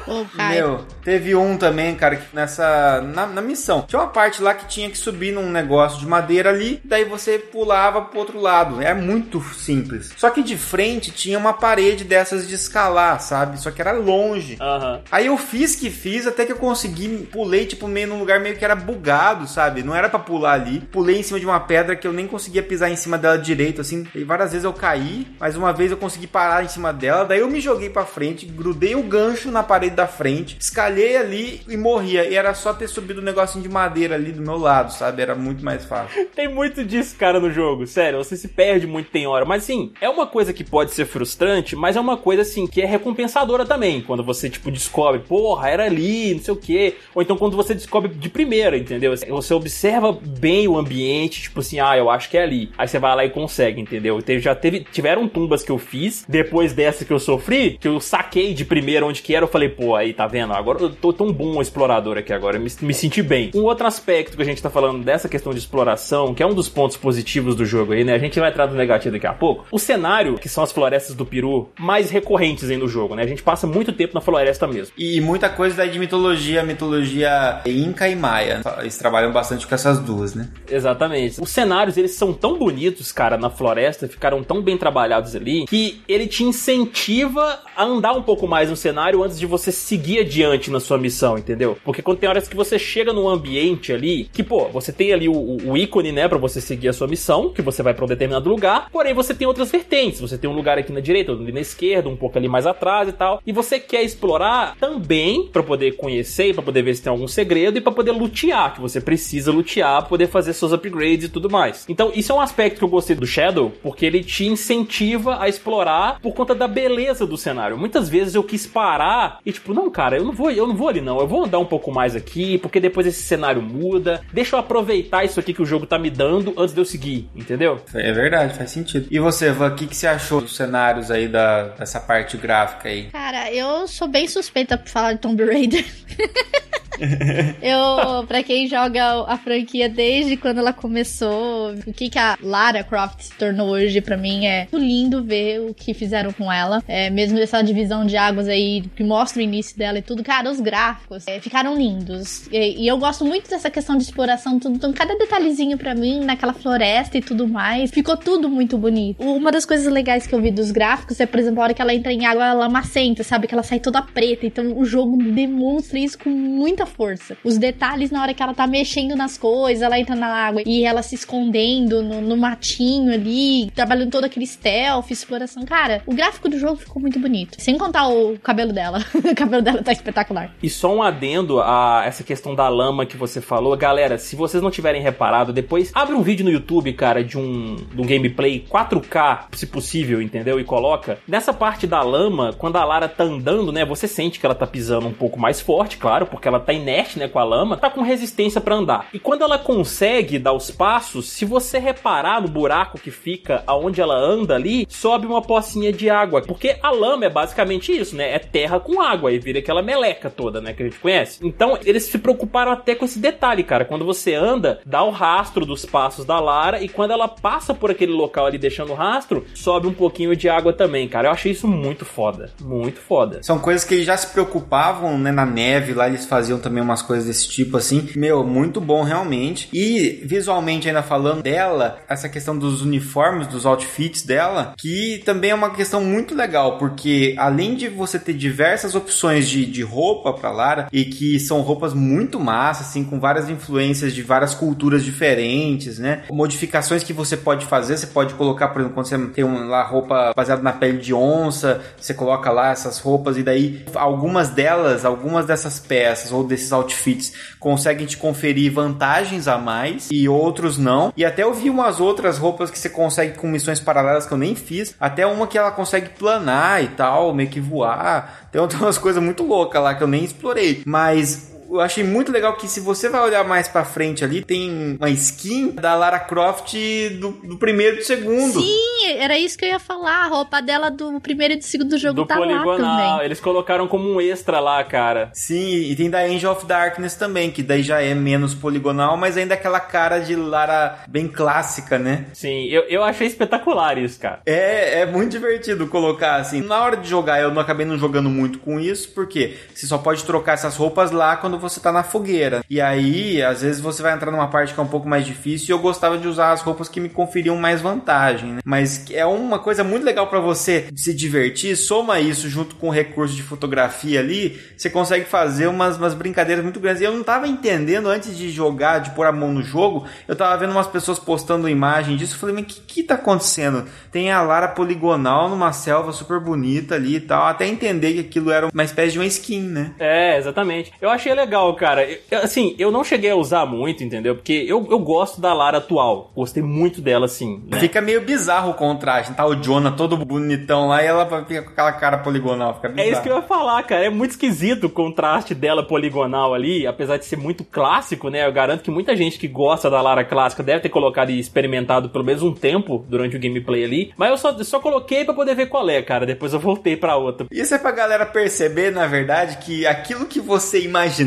Meu, teve um também, cara, que nessa. Na, na missão. Tinha uma parte lá que tinha que subir num negócio de madeira ali, daí você pulava pro outro lado. É muito simples. Só que de frente tinha uma parede dessas de escalar, sabe? Só que era longe. Uhum. Aí eu fiz que fiz até que eu consegui, pulei, tipo, meio num lugar meio que era bugado, sabe? Não era para pular ali. Pulei em cima de uma pedra que eu nem conseguia pisar em cima dela direito, assim. E várias vezes eu caí, mas uma vez eu consegui parar em cima dela. Daí eu me joguei para frente, grudei o gancho na parede da frente, escalhei ali e morria. E era só ter subido um negocinho de madeira ali do meu lado, sabe? Era muito mais fácil. Tem muito disso, cara, no jogo. Sério, você se perde muito, tem hora. Mas sim, é uma coisa que pode ser frustrante, mas é uma coisa assim que é recompensadora também. Quando você, tipo, descobre, porra, era ali, não sei o quê. Ou então quando você descobre de primeira, entendeu? Você observa bem o ambiente, tipo assim, ah, eu acho que é ali. Aí você vai lá e consegue, entendeu? Já teve, tiveram tumbas que eu fiz, depois dessa que eu sofri, que eu saquei de primeira onde que era, eu falei, pô, aí tá vendo? Agora eu tô tão bom explorador aqui agora, me, me senti bem. Um outro aspecto que a gente tá falando dessa questão de exploração, que é um dos pontos positivos do jogo aí, né? A gente vai entrar no negativo daqui a pouco. O cenário, que são as florestas do Peru, mais recorrentes aí no jogo, né? A gente passa muito tempo na floresta mesmo. E muita coisa de mitologia, mitologia inca e maia. Eles trabalham bastante com essas duas, né? Exatamente. Os cenários, eles são tão bonitos, cara, na floresta, ficaram tão bem trabalhados ali, que ele te incentiva a andar um pouco mais no cenário antes de você seguir adiante na sua missão, entendeu? Porque quando tem horas que você chega num ambiente ali, que, pô, você tem ali o, o ícone, né, para você seguir a sua missão, que você vai para um determinado lugar, porém você tem outras vertentes. Você tem um lugar aqui na direita, ali na esquerda, um pouco ali mais atrás e tal. E você quer explorar também para poder conhecer, para poder ver se tem algum segredo e para poder lutear, que você precisa lutear pra poder fazer seus upgrades e tudo mais. Então, isso é um aspecto que eu gostei do Shadow, porque ele te incentiva a explorar por conta da beleza do cenário. Muitas vezes eu quis parar e tipo, não, cara, eu não vou, eu não vou ali não. Eu vou andar um pouco mais aqui, porque depois esse cenário muda. Deixa eu aproveitar isso aqui que o jogo tá me dando antes de eu seguir. Entendeu? É verdade, faz sentido. E você, Van, o que, que você achou dos cenários aí da, dessa parte gráfica aí? Cara, eu sou bem suspeita por falar de Tomb Raider. eu, pra quem joga a franquia desde quando ela começou, o que, que a Lara Croft se tornou hoje, pra mim é lindo ver o que fizeram com ela. É, mesmo essa divisão de águas aí, que mostra o início dela e tudo. Cara, os gráficos é, ficaram lindos. E, e, eu gosto muito dessa questão de exploração, tudo. Então, cada detalhezinho pra mim, naquela floresta e tudo mais, ficou tudo muito bonito. Uma das coisas legais que eu vi dos gráficos é, por exemplo, a hora que ela entra em água lamacenta, sabe? Que ela sai toda preta. Então, o jogo demonstra isso com muita força. Os detalhes na hora que ela tá mexendo nas coisas, ela entra na água e ela se escondendo no, no matinho ali, trabalhando todo aquele stealth, exploração. Cara, o gráfico do jogo ficou muito bonito. Sem contar o cabelo dela. o cabelo dela tá espetacular. E só um adendo a essa questão da lama que você falou. Galera, se vocês não tiverem reparado, depois abre um vídeo no YouTube, cara, de um, de um gameplay 4K, se possível, entendeu? E coloca. Nessa parte da lama, quando a Lara tá andando, né? Você sente que ela tá pisando um pouco mais forte, claro, porque ela tá inerte, né, com a lama, tá com resistência para andar. E quando ela consegue dar os passos, se você reparar no buraco que fica aonde ela anda ali, sobe uma pocinha de água, porque a lama é basicamente isso, né? É terra com água e vira aquela meleca toda, né, que a gente conhece. Então, eles se preocuparam até com esse detalhe, cara. Quando você anda, dá o rastro dos passos da Lara e quando ela passa por aquele local ali deixando o rastro, sobe um pouquinho de água também, cara. Eu achei isso muito foda, muito foda. São coisas que eles já se preocupavam, né, na neve, lá eles faziam também umas coisas desse tipo assim. Meu, muito bom realmente. E visualmente ainda falando dela, essa questão dos uniformes, dos outfits dela, que também é uma questão muito legal, porque além de você ter diversas opções de, de roupa para Lara e que são roupas muito massas, assim, com várias influências de várias culturas diferentes, né? Modificações que você pode fazer, você pode colocar, por exemplo, quando você tem uma lá roupa baseada na pele de onça, você coloca lá essas roupas e daí algumas delas, algumas dessas peças ou desses outfits conseguem te conferir vantagens a mais e outros não. E até eu vi umas outras roupas que você consegue com missões paralelas que eu nem fiz, até uma que ela consegue planar e tal, meio que voar. Tem umas coisas muito loucas lá que eu nem explorei, mas eu achei muito legal que se você vai olhar mais pra frente ali, tem uma skin da Lara Croft do, do primeiro e do segundo. Sim, era isso que eu ia falar. A roupa dela do primeiro e do segundo jogo do tá poligonal. lá também. Eles colocaram como um extra lá, cara. Sim, e tem da Angel of Darkness também, que daí já é menos poligonal, mas ainda aquela cara de Lara bem clássica, né? Sim, eu, eu achei espetacular isso, cara. É, é muito divertido colocar assim. Na hora de jogar, eu não acabei não jogando muito com isso, porque você só pode trocar essas roupas lá quando você tá na fogueira. E aí, às vezes você vai entrar numa parte que é um pouco mais difícil e eu gostava de usar as roupas que me conferiam mais vantagem, né? Mas é uma coisa muito legal para você se divertir, soma isso junto com o recurso de fotografia ali, você consegue fazer umas, umas brincadeiras muito grandes. E eu não tava entendendo antes de jogar, de pôr a mão no jogo, eu tava vendo umas pessoas postando imagem disso, eu falei, mas o que que tá acontecendo? Tem a Lara poligonal numa selva super bonita ali e tal, até entender que aquilo era uma espécie de uma skin, né? É, exatamente. Eu achei legal, cara. Eu- assim, eu não cheguei a usar muito, entendeu? Porque eu, eu gosto da Lara atual. Gostei muito dela, assim. né? Fica meio bizarro o contraste, tá o Jonah todo bonitão lá e ela fica com aquela cara poligonal, fica bizarro. É isso que eu ia falar, cara. É muito esquisito o contraste dela poligonal ali, apesar de ser muito clássico, né? Eu garanto que muita gente que gosta da Lara clássica deve ter colocado e experimentado pelo menos um tempo durante o gameplay ali. Mas eu só, só coloquei pra poder ver qual é, cara. Depois eu voltei pra outra. Isso é pra galera perceber, na verdade, que aquilo que você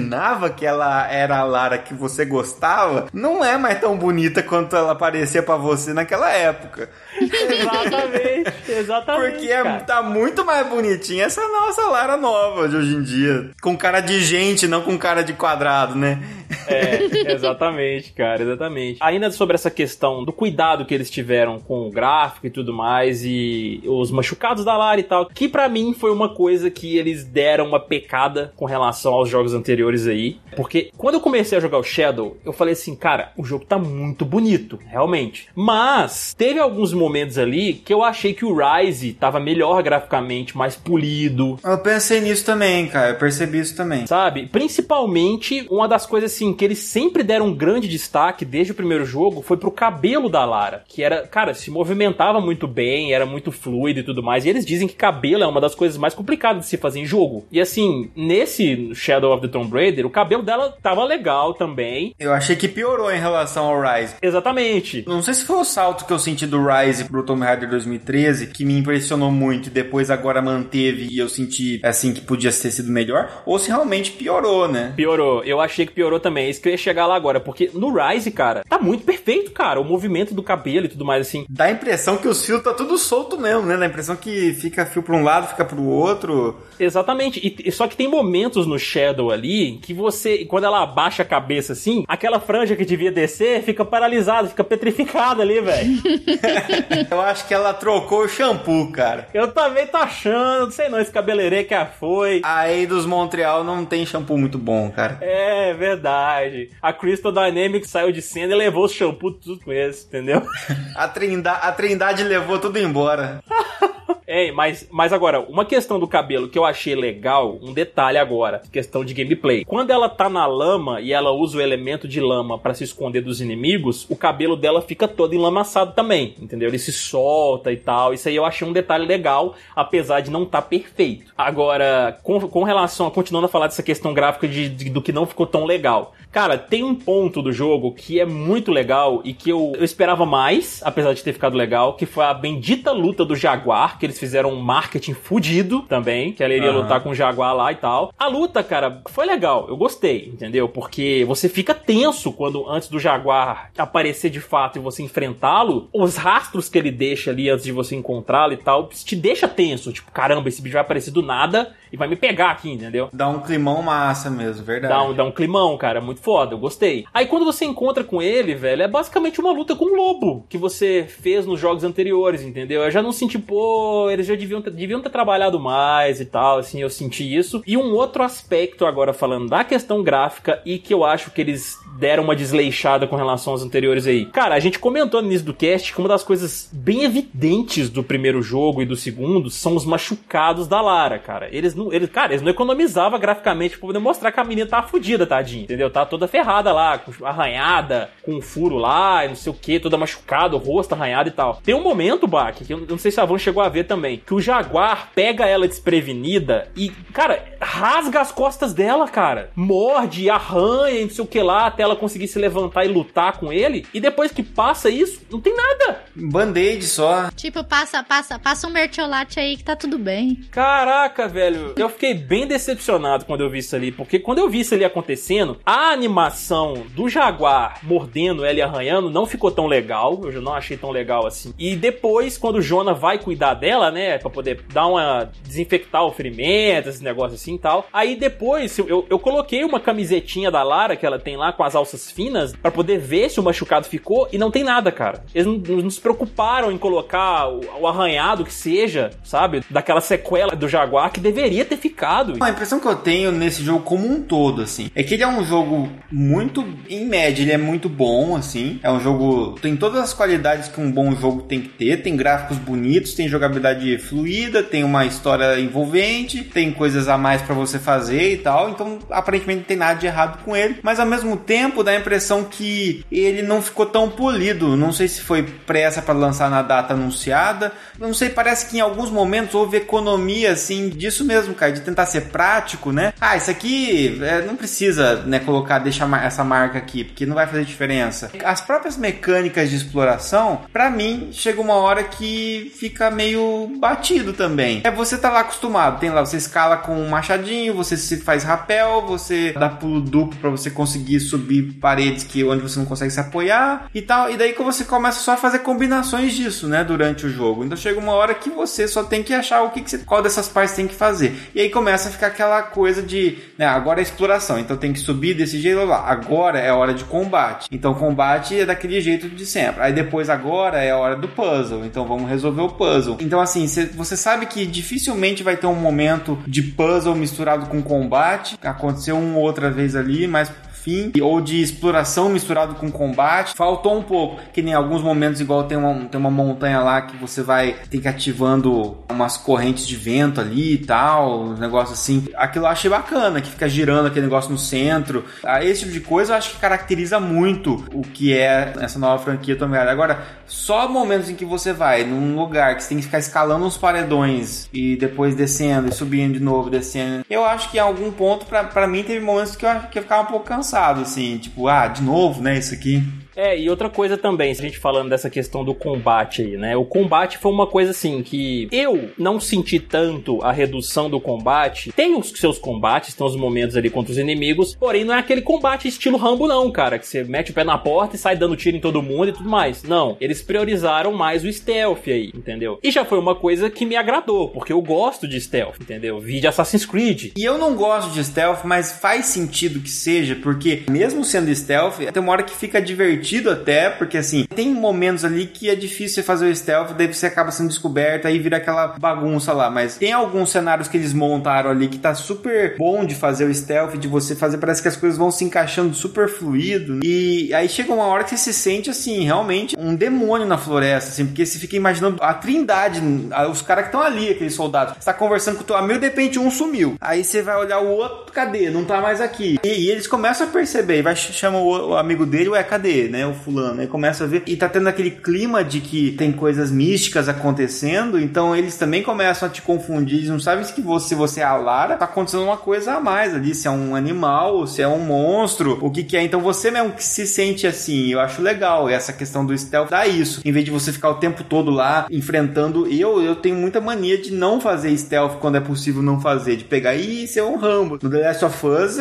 imaginava que ela era a Lara que você gostava, não é mais tão bonita quanto ela parecia pra você naquela época. Exatamente, exatamente. Porque é- tá muito mais bonitinha essa nossa Lara nova de hoje em dia. Com cara de gente, não com cara de quadrado, né? É, exatamente, cara, exatamente. Ainda sobre essa questão do cuidado que eles tiveram com o gráfico e tudo mais, e os machucados da Lara e tal, que pra mim foi uma coisa que eles deram uma pecada com relação aos jogos anteriores aí. Porque quando eu comecei a jogar o Shadow, eu falei assim, cara, o jogo tá muito bonito, realmente. Mas teve alguns momentos ali que eu achei que o Rise tava melhor graficamente, mais polido, Eu pensei nisso também, cara. Eu percebi isso também. sabe? Principalmente uma das coisas assim, que eles sempre deram um grande destaque desde o primeiro jogo foi pro cabelo da Lara, que era, cara, se movimentava muito bem, era muito fluido e tudo mais. E eles dizem que cabelo é uma das coisas mais complicadas de se fazer em jogo. E assim, nesse Shadow of the Tomb Raider, o cabelo dela tava legal também. Eu achei que piorou em relação ao Rise. Exatamente. Não sei se foi o salto que eu senti do Rise pro Tomb Raider 2013 que me impressionou muito e depois agora manteve e eu senti assim que podia ter sido melhor, ou se realmente piorou, né? Piorou. Eu achei que piorou também. É isso que eu ia chegar lá agora, porque no Rise, cara, tá muito perfeito, cara. O movimento do cabelo e tudo mais assim. Dá a impressão que os fios tá tudo solto mesmo, né? Dá a impressão que fica fio pra um lado, fica pro outro. Exatamente. E, só que tem momentos no Shadow ali que você, quando ela abaixa a cabeça assim, aquela franja que devia descer fica paralisada, fica petrificada ali, velho. eu acho que ela trocou o shampoo, cara. Eu também tô achando, não sei não, esse cabeleireiro que foi. A Eidos Montreal não tem shampoo muito bom, cara. É, verdade. A Crystal Dynamics saiu de cena e levou os shampoo tudo com esse, entendeu? a, trindade, a Trindade levou tudo embora. É, mas, mas agora, uma questão do cabelo que eu achei legal, um detalhe agora, questão de gameplay. Quando ela tá na lama e ela usa o elemento de lama para se esconder dos inimigos, o cabelo dela fica todo enlamaçado também, entendeu? Ele se solta e tal. Isso aí eu achei um detalhe legal, apesar de não estar tá perfeito. Agora, com, com relação a continuando a falar dessa questão gráfica de, de, do que não ficou tão legal. Cara, tem um ponto do jogo que é muito legal e que eu, eu esperava mais, apesar de ter ficado legal, que foi a bendita luta do Jaguar, que eles fizeram um marketing fudido também, que ela iria uhum. lutar com o Jaguar lá e tal. A luta, cara, foi legal, eu gostei, entendeu? Porque você fica tenso quando antes do Jaguar aparecer de fato e você enfrentá-lo, os rastros que ele deixa ali antes de você encontrá-lo e tal, te deixa tenso, tipo, caramba, esse bicho vai aparecer do nada e vai me pegar aqui, entendeu? Dá um climão massa mesmo, verdade. Dá um, dá um climão, cara, muito foda, eu gostei. Aí quando você encontra com ele, velho, é basicamente uma luta com um lobo que você fez nos jogos anteriores, entendeu? Eu já não senti, pô, eles já deviam ter, deviam ter trabalhado mais e tal, assim, eu senti isso. E um outro aspecto agora falando da questão gráfica e que eu acho que eles deram uma desleixada com relação aos anteriores aí. Cara, a gente comentou no início do cast que uma das coisas bem evidentes do primeiro jogo e do segundo são os machucados da Lara, cara. Eles não, eles, cara, eles não economizavam graficamente pra poder mostrar que a menina tava fodida, tadinha, entendeu? Tá toda ferrada lá, arranhada, com um furo lá, e não sei o que, toda machucada, o rosto arranhado e tal. Tem um momento, Bach, que eu não sei se a Van chegou a ver também, que o Jaguar pega ela desprevenida e, cara, rasga as costas dela, cara. Morde, arranha, não sei o que lá, até ela conseguir se levantar e lutar com ele. E depois que passa isso, não tem nada. Band-aid só. Tipo, passa, passa, passa um mertiolate aí que tá tudo bem. Caraca, velho. Eu fiquei bem decepcionado quando eu vi isso ali. Porque quando eu vi isso ali acontecendo, a animação do Jaguar mordendo ela e arranhando não ficou tão legal. Eu já não achei tão legal assim. E depois, quando o Jonah vai cuidar dela, né? Pra poder dar uma. desinfectar o ferimento, esse negócio assim e tal. Aí depois, eu, eu coloquei uma camisetinha da Lara que ela tem lá com as alças finas para poder ver se o machucado ficou e não tem nada, cara. Eles não, não se preocuparam em colocar o, o, arranhado que seja, sabe? Daquela sequela do Jaguar que deveria ter ficado. A impressão que eu tenho nesse jogo como um todo, assim, é que ele é um jogo muito, em média, ele é muito bom, assim. É um jogo, tem todas as qualidades que um bom jogo tem que ter. Tem gráficos bonitos, tem jogabilidade fluida, tem uma história envolvente, tem coisas a mais para você fazer e tal. Então, aparentemente não tem nada de errado com ele. Mas ao mesmo tempo, dá a impressão que ele não ficou tão polido. Não sei se foi pressa para lançar na data anunciada. Não sei, parece que em alguns momentos houve economia assim disso mesmo, cara, de tentar ser prático, né? Ah, isso aqui é, não precisa, né, colocar, deixar essa marca aqui, porque não vai fazer diferença. As próprias mecânicas de exploração, para mim, chega uma hora que fica meio batido também. É você tá lá acostumado, tem lá, você escala com um machadinho, você se faz rapel, você dá pulo duplo para você conseguir subir paredes que onde você não consegue se apoiar e tal. E daí que você começa só a fazer combinações disso, né, durante o jogo. Então chega uma hora que você só tem que achar o que, que você, qual dessas partes tem que fazer. E aí começa a ficar aquela coisa de, né, agora é exploração, então tem que subir desse jeito lá. Agora é hora de combate. Então combate é daquele jeito de sempre. Aí depois agora é a hora do puzzle. Então vamos resolver o puzzle. Então assim, você sabe que dificilmente vai ter um momento de puzzle misturado com combate. Aconteceu uma outra vez ali, mas fim, ou de exploração misturado com combate. Faltou um pouco, que nem alguns momentos, igual tem uma, tem uma montanha lá que você vai, tem que ativando umas correntes de vento ali e tal, um negócio assim. Aquilo eu achei bacana, que fica girando aquele negócio no centro. Ah, esse tipo de coisa eu acho que caracteriza muito o que é essa nova franquia Tomb Raider. Agora, só momentos em que você vai num lugar que você tem que ficar escalando uns paredões e depois descendo e subindo de novo, descendo. Eu acho que em algum ponto, para mim, teve momentos que eu, que eu ficava um pouco cansado, assim, tipo, ah, de novo, né, isso aqui. É, e outra coisa também, se a gente falando dessa questão do combate aí, né? O combate foi uma coisa assim que eu não senti tanto a redução do combate. Tem os seus combates, tem os momentos ali contra os inimigos, porém não é aquele combate estilo Rambo não, cara, que você mete o pé na porta e sai dando tiro em todo mundo e tudo mais. Não, eles priorizaram mais o stealth aí, entendeu? E já foi uma coisa que me agradou, porque eu gosto de stealth, entendeu? Vi de Assassin's Creed. E eu não gosto de stealth, mas faz sentido que seja, porque mesmo sendo stealth, tem uma hora que fica divertido divertido até, porque assim, tem momentos ali que é difícil você fazer o stealth, daí você acaba sendo descoberto, aí vira aquela bagunça lá. Mas tem alguns cenários que eles montaram ali que tá super bom de fazer o stealth, de você fazer, parece que as coisas vão se encaixando super fluido. E aí chega uma hora que você se sente assim, realmente um demônio na floresta, assim, porque você fica imaginando a trindade, os caras que estão ali, aqueles soldados. Você tá conversando com o teu amigo, de repente um sumiu. Aí você vai olhar o outro, cadê? Não tá mais aqui. E, e eles começam a perceber, e vai chamar o, o amigo dele, ué, cadê? Né? O fulano. Aí começa a ver. E tá tendo aquele clima de que tem coisas místicas acontecendo. Então eles também começam a te confundir. Eles não sabem se você, você é a Lara. Tá acontecendo uma coisa a mais ali. Se é um animal, se é um monstro. O que que é. Então você mesmo que se sente assim. Eu acho legal. Essa questão do stealth dá isso. Em vez de você ficar o tempo todo lá enfrentando. Eu, eu tenho muita mania de não fazer stealth quando é possível não fazer. De pegar e ser um Rambo. No The Last of Us,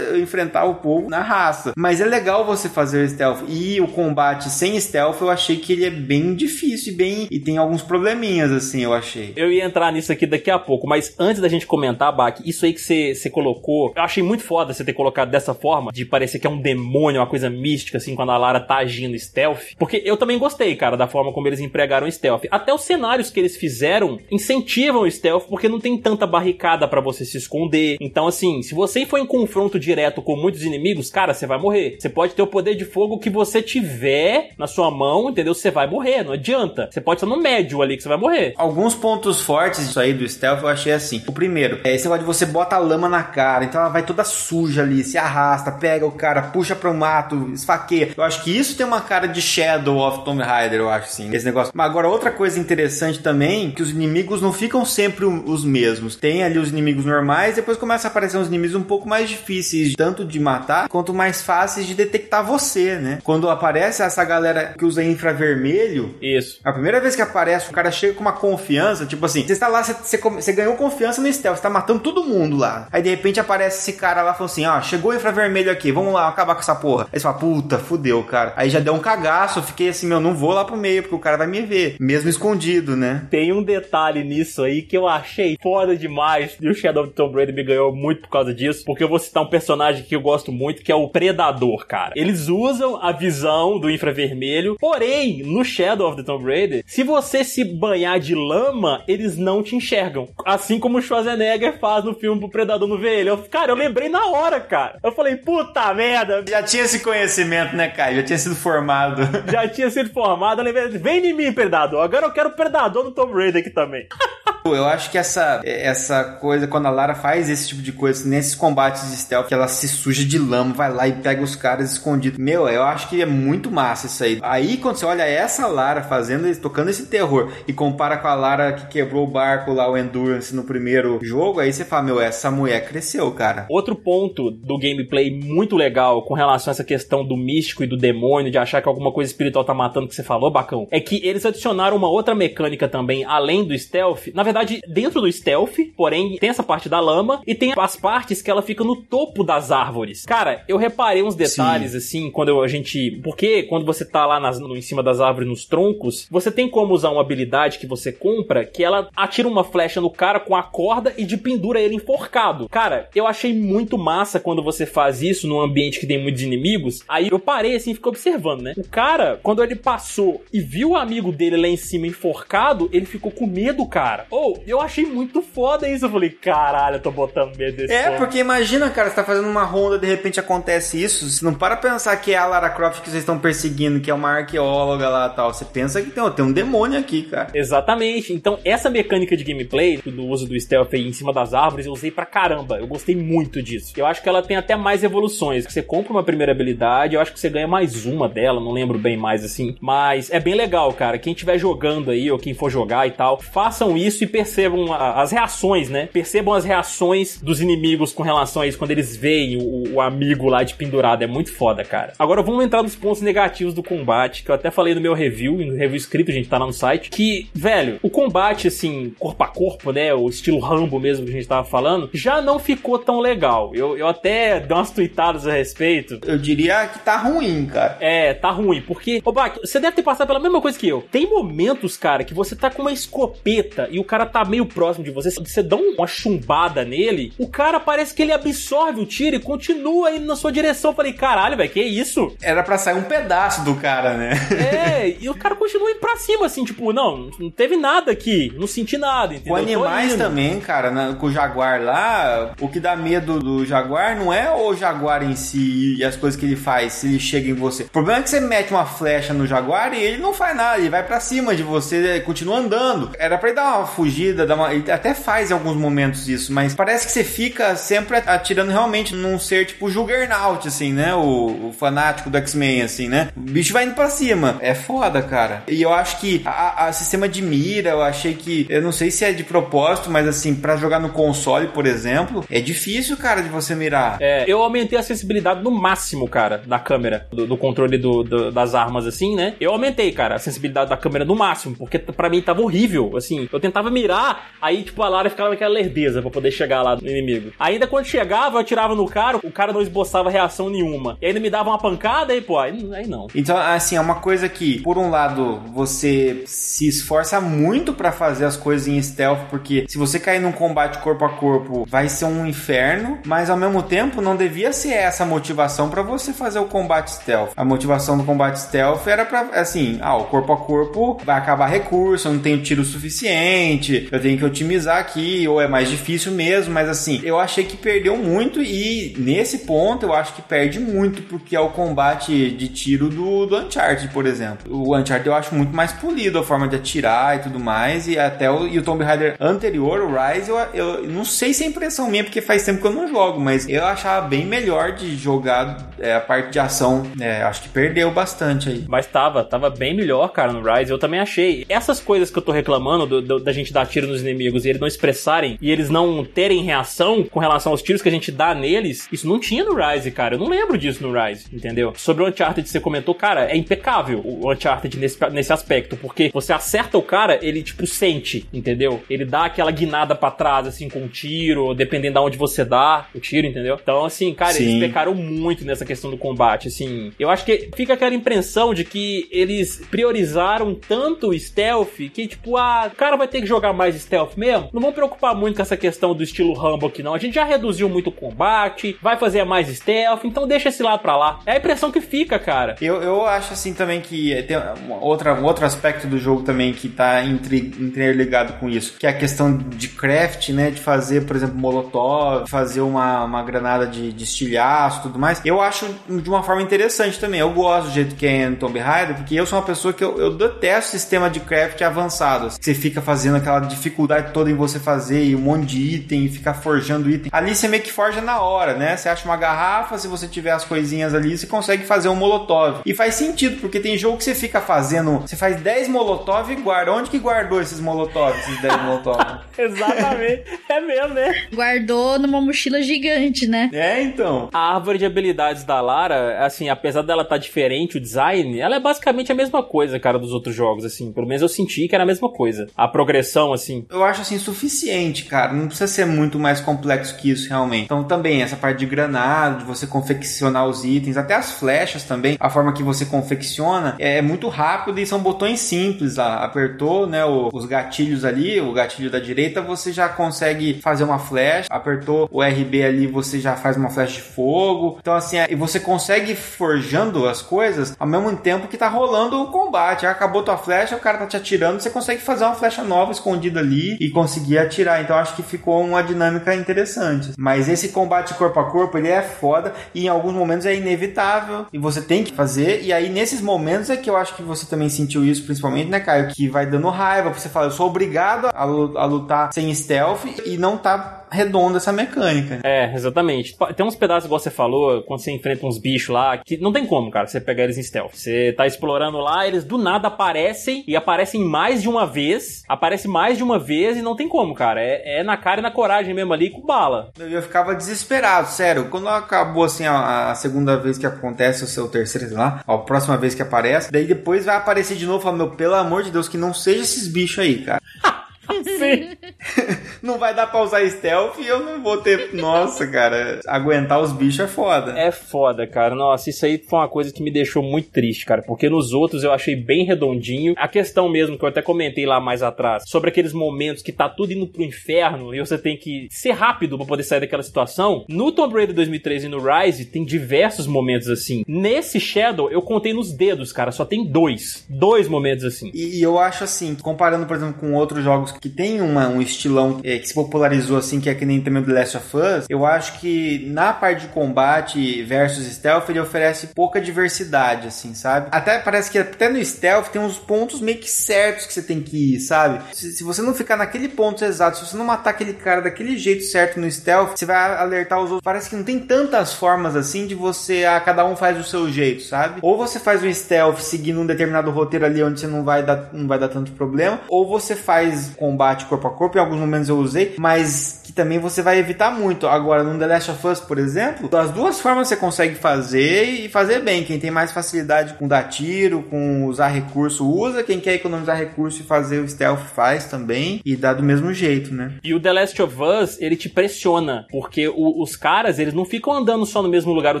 enfrentar o povo na raça. Mas é legal você fazer o stealth. E o combate sem stealth, eu achei que ele é bem difícil e bem. E tem alguns probleminhas, assim, eu achei. Eu ia entrar nisso aqui daqui a pouco, mas antes da gente comentar, Bach, isso aí que você colocou, eu achei muito foda você ter colocado dessa forma, de parecer que é um demônio, uma coisa mística, assim, quando a Lara tá agindo stealth. Porque eu também gostei, cara, da forma como eles empregaram stealth. Até os cenários que eles fizeram incentivam o stealth, porque não tem tanta barricada para você se esconder. Então, assim, se você for em confronto direto com muitos inimigos, cara, você vai morrer. Você pode ter o poder de fogo que você tiver tiver na sua mão, entendeu? Você vai morrer, não adianta. Você pode estar no médio ali que você vai morrer. Alguns pontos fortes disso aí do stealth eu achei assim. O primeiro, é esse negócio de você bota a lama na cara, então ela vai toda suja ali, se arrasta, pega o cara, puxa pro mato, esfaqueia. Eu acho que isso tem uma cara de Shadow of Tomb Raider, eu acho assim, esse negócio. Mas agora outra coisa interessante também, que os inimigos não ficam sempre os mesmos. Tem ali os inimigos normais, depois começa a aparecer uns inimigos um pouco mais difíceis, tanto de matar, quanto mais fáceis de detectar você, né? Quando aparece essa galera que usa infravermelho. Isso. A primeira vez que aparece, o cara chega com uma confiança, tipo assim, você está lá, você, você, ganhou confiança no stealth, você tá matando todo mundo lá. Aí de repente aparece esse cara lá e fala assim: ó, chegou infravermelho aqui, vamos lá acabar com essa porra. Aí você fala, puta, fudeu, cara. Aí já deu um cagaço, eu fiquei assim, meu, não vou lá pro meio, porque o cara vai me ver, mesmo escondido, né? Tem um detalhe nisso aí que eu achei foda demais, e o Shadow of Tomb Raider me ganhou muito por causa disso, porque eu vou citar um personagem que eu gosto muito, que é o Predador, cara. Eles usam a visão do infravermelho. Porém, no Shadow of the Tomb Raider, se você se banhar de lama, eles não te enxergam. Assim como o Schwarzenegger faz no filme do Predador no ele. Eu, cara, eu lembrei na hora, cara. Eu falei, puta merda. Já tinha esse conhecimento, né, cara? Já tinha sido formado. Já tinha sido formado. Eu lembrei, vem em mim, Predador. Agora eu quero o Predador no Tomb Raider aqui também. Eu acho que essa, essa coisa, quando a Lara faz esse tipo de coisa, nesses combates de stealth, que ela se suja de lama, vai lá e pega os caras escondidos. Meu, eu acho que é muito massa isso aí. Aí quando você olha essa Lara fazendo, tocando esse terror e compara com a Lara que quebrou o barco lá, o Endurance, no primeiro jogo, aí você fala, meu, essa mulher cresceu, cara. Outro ponto do gameplay muito legal com relação a essa questão do místico e do demônio, de achar que alguma coisa espiritual tá matando que você falou, Bacão, é que eles adicionaram uma outra mecânica também, além do stealth. Na verdade, dentro do stealth, porém, tem essa parte da lama e tem as partes que ela fica no topo das árvores. Cara, eu reparei uns detalhes Sim. assim, quando a gente. Porque quando você tá lá nas, no, em cima das árvores, nos troncos, você tem como usar uma habilidade que você compra que ela atira uma flecha no cara com a corda e de pendura ele enforcado. Cara, eu achei muito massa quando você faz isso num ambiente que tem muitos inimigos. Aí eu parei assim e fiquei observando, né? O cara, quando ele passou e viu o amigo dele lá em cima enforcado, ele ficou com medo, cara. Ou, oh, eu achei muito foda isso. Eu falei, caralho, eu tô botando medo desse É, porque imagina, cara, você tá fazendo uma ronda, de repente acontece isso. Você não para pensar que é a Lara Croft que vocês estão perseguindo, que é uma arqueóloga lá e tal. Você pensa que tem, tem um demônio aqui, cara. Exatamente. Então, essa mecânica de gameplay, do uso do stealth aí em cima das árvores, eu usei pra caramba. Eu gostei muito disso. Eu acho que ela tem até mais evoluções. Você compra uma primeira habilidade, eu acho que você ganha mais uma dela, não lembro bem mais assim. Mas é bem legal, cara. Quem estiver jogando aí, ou quem for jogar e tal, façam isso e percebam as reações, né? Percebam as reações dos inimigos com relação a isso quando eles veem o, o amigo lá de pendurado. É muito foda, cara. Agora vamos entrar nos pontos negativos do combate, que eu até falei no meu review, no review escrito, a gente tá lá no site, que, velho, o combate, assim, corpo a corpo, né? O estilo Rambo mesmo que a gente tava falando, já não ficou tão legal. Eu, eu até dei umas tweetadas a respeito. Eu diria que tá ruim, cara. É, tá ruim, porque, ô Bach, você deve ter passado pela mesma coisa que eu. Tem momentos, cara, que você tá com uma escopeta e o cara tá meio próximo de você, você dá uma chumbada nele, o cara parece que ele absorve o tiro e continua indo na sua direção. Eu falei, caralho, velho, que isso? Era para sair um pedaço do cara, né? É, e o cara continua indo pra cima, assim, tipo, não, não teve nada aqui, não senti nada, entendeu? Com animais também, cara, na, com o jaguar lá, o que dá medo do jaguar não é o jaguar em si e as coisas que ele faz, se ele chega em você. O problema é que você mete uma flecha no jaguar e ele não faz nada, ele vai para cima de você, continua andando. Era pra ele dar uma fugida, dar uma... ele até faz em alguns momentos isso, mas parece que você fica sempre atirando realmente num ser tipo Juggernaut, assim, né? O, o fanático do X-Men, assim, né? O bicho vai indo pra cima. É foda, cara. E eu acho que a, a sistema de mira, eu achei que. Eu não sei se é de propósito, mas assim, para jogar no console, por exemplo, é difícil, cara, de você mirar. É, eu aumentei a sensibilidade no máximo, cara, da câmera, do, do controle do, do, das armas, assim, né? Eu aumentei, cara, a sensibilidade da câmera no máximo, porque para mim tava horrível, assim. Eu tentava mirar, aí, tipo, a Lara ficava naquela lerdeza pra poder chegar lá no inimigo. Ainda quando chegava, eu atirava no cara, o cara não esboçava reação nenhuma. E ainda me dava uma pancada e, pô, aí, aí não. Então, assim, é uma coisa que, por um lado, você se esforça muito para fazer as coisas em stealth, porque se você cair num combate corpo a corpo, vai ser um inferno, mas ao mesmo tempo não devia ser essa motivação para você fazer o combate stealth. A motivação do combate stealth era para assim, ah, o corpo a corpo vai acabar recurso, eu não tenho tiro suficiente, eu tenho que otimizar aqui, ou é mais difícil mesmo, mas assim, eu achei que perdeu muito e nesse ponto eu acho que perde muito porque é o combate de tiro do, do Uncharted, por exemplo. O Uncharted eu acho muito mais polido a forma de atirar e tudo mais, e até o, e o Tomb Raider anterior, o Rise, eu, eu não sei se é impressão minha, porque faz tempo que eu não jogo, mas eu achava bem melhor de jogar é, a parte de ação. É, acho que perdeu bastante aí. Mas tava, tava bem melhor, cara, no Rise. Eu também achei. Essas coisas que eu tô reclamando do, do, da gente dar tiro nos inimigos e eles não expressarem e eles não terem reação com relação aos tiros que a gente dá neles, isso não tinha no Rise, cara. Eu não lembro disso no Rise, entendeu? Sobre o Uncharted você comentou, cara, é impecável o Uncharted nesse, nesse aspecto, porque você acerta o cara, ele, tipo, sente, entendeu? Ele dá aquela guinada para trás, assim, com um tiro, dependendo de onde você dá o tiro, entendeu? Então, assim, cara, Sim. eles pecaram muito nessa questão do combate, assim. Eu acho que fica aquela impressão de que eles priorizaram tanto o stealth que, tipo, ah, o cara vai ter que jogar mais stealth mesmo. Não vão preocupar muito com essa questão do estilo Rambo aqui, não. A gente já reduziu muito o combate, vai fazer mais stealth, então deixa esse lado pra lá. É a impressão que fica, cara. Eu, eu acho, assim, também que tem outra, um outro aspecto do jogo também que tá entre, interligado com isso, que é a questão de craft, né? De fazer, por exemplo, molotov, fazer uma, uma granada de, de estilhaço tudo mais. Eu acho de uma forma interessante também. Eu gosto do jeito que é em Tomb Raider, porque eu sou uma pessoa que eu, eu detesto sistema de craft avançado. Você fica fazendo aquela dificuldade toda em você fazer e um monte de item e ficar forjando item. Ali você meio que forja na hora, né? Você acha uma garrafa, se você tiver as coisinhas ali, você consegue fazer um molotov. E faz sentido, porque tem jogo que você fica fazendo, você faz 10 molotov e guarda. Onde que guardou esses molotov, esses 10 molotov? Exatamente. É mesmo, né? Guardou numa mochila gigante, né? É, então. A árvore de habilidades da Lara, assim, apesar dela estar tá diferente, o design, ela é basicamente a mesma coisa, cara, dos outros jogos, assim. Pelo menos eu senti que era a mesma coisa. A progressão, assim. Eu acho, assim, suficiente, cara. Não precisa ser muito mais complexo que isso, realmente. Então, também, essa parte de granada, de você confeccionar os itens, até as flechas também, a forma que você confecciona é muito rápido e são botões simples lá. Apertou, né, os gatilhos ali, o gatilho da direita, você já consegue fazer uma flecha. Apertou o RB ali, você já faz uma flecha de fogo. Então, assim, e você consegue forjando as coisas ao mesmo tempo que tá rolando o combate. Acabou tua flecha, o cara tá te atirando, você consegue fazer uma flecha nova, escondido ali e conseguir atirar. Então acho que ficou uma dinâmica interessante. Mas esse combate corpo a corpo, ele é foda e em alguns momentos é inevitável e você tem que fazer. E aí nesses momentos é que eu acho que você também sentiu isso, principalmente, né, Caio? Que vai dando raiva. Você fala, eu sou obrigado a lutar sem stealth e não tá redonda essa mecânica. É, exatamente. Tem uns pedaços, igual você falou, quando você enfrenta uns bichos lá, que não tem como, cara, você pegar eles em stealth. Você tá explorando lá, eles do nada aparecem e aparecem mais de uma vez, aparece mais de uma vez e não tem como, cara. É, é na cara e na coragem mesmo ali com bala. Eu ficava desesperado, sério. Quando acabou assim a, a segunda vez que acontece, o seu terceiro, sei lá, a próxima vez que aparece, daí depois vai aparecer de novo, fala, meu, pelo amor de Deus, que não seja esses bichos aí, cara. Sim. não vai dar pra usar stealth e eu não vou ter. Nossa, cara, aguentar os bichos é foda. É foda, cara. Nossa, isso aí foi uma coisa que me deixou muito triste, cara. Porque nos outros eu achei bem redondinho. A questão mesmo que eu até comentei lá mais atrás, sobre aqueles momentos que tá tudo indo pro inferno e você tem que ser rápido para poder sair daquela situação. No Tomb Raider 2003 e no Rise tem diversos momentos assim. Nesse Shadow eu contei nos dedos, cara. Só tem dois. Dois momentos assim. E, e eu acho assim, comparando, por exemplo, com outros jogos que tem uma, um estilão é, que se popularizou assim, que é que nem também The Last of Us, eu acho que na parte de combate versus stealth, ele oferece pouca diversidade, assim, sabe? Até parece que até no stealth tem uns pontos meio que certos que você tem que ir, sabe? Se, se você não ficar naquele ponto exato, se você não matar aquele cara daquele jeito certo no stealth, você vai alertar os outros. Parece que não tem tantas formas assim de você, ah, cada um faz o seu jeito, sabe? Ou você faz um stealth seguindo um determinado roteiro ali onde você não vai dar, não vai dar tanto problema, ou você faz combate corpo a corpo, em alguns momentos eu usei, mas que também você vai evitar muito. Agora, no The Last of Us, por exemplo, das duas formas você consegue fazer e fazer bem. Quem tem mais facilidade com dar tiro, com usar recurso, usa. Quem quer economizar recurso e fazer o stealth faz também e dá do mesmo jeito, né? E o The Last of Us, ele te pressiona, porque o, os caras, eles não ficam andando só no mesmo lugar o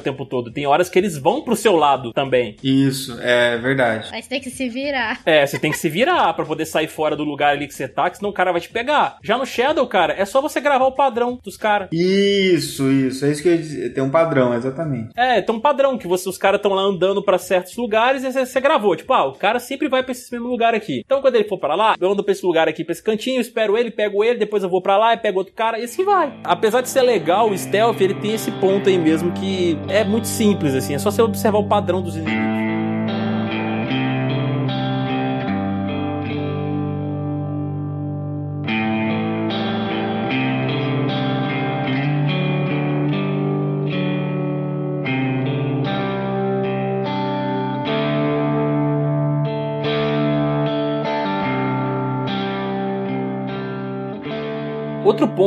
tempo todo. Tem horas que eles vão pro seu lado também. Isso, é verdade. Mas tem que se virar. É, você tem que se virar para poder sair fora do lugar ali que você tá, que senão o cara vai te pegar. Já no Shadow, cara, é só você gravar o padrão dos caras. Isso, isso. É isso que eu ia dizer. Tem um padrão, exatamente. É, tem um padrão que você, os caras estão lá andando para certos lugares e você, você, gravou. Tipo, ah, o cara sempre vai pra esse mesmo lugar aqui. Então quando ele for para lá, eu ando pra esse lugar aqui, pra esse cantinho, espero ele, pego ele, depois eu vou para lá e pego outro cara e assim vai. Apesar de ser legal, o stealth, ele tem esse ponto aí mesmo que é muito simples, assim. É só você observar o padrão dos inimigos.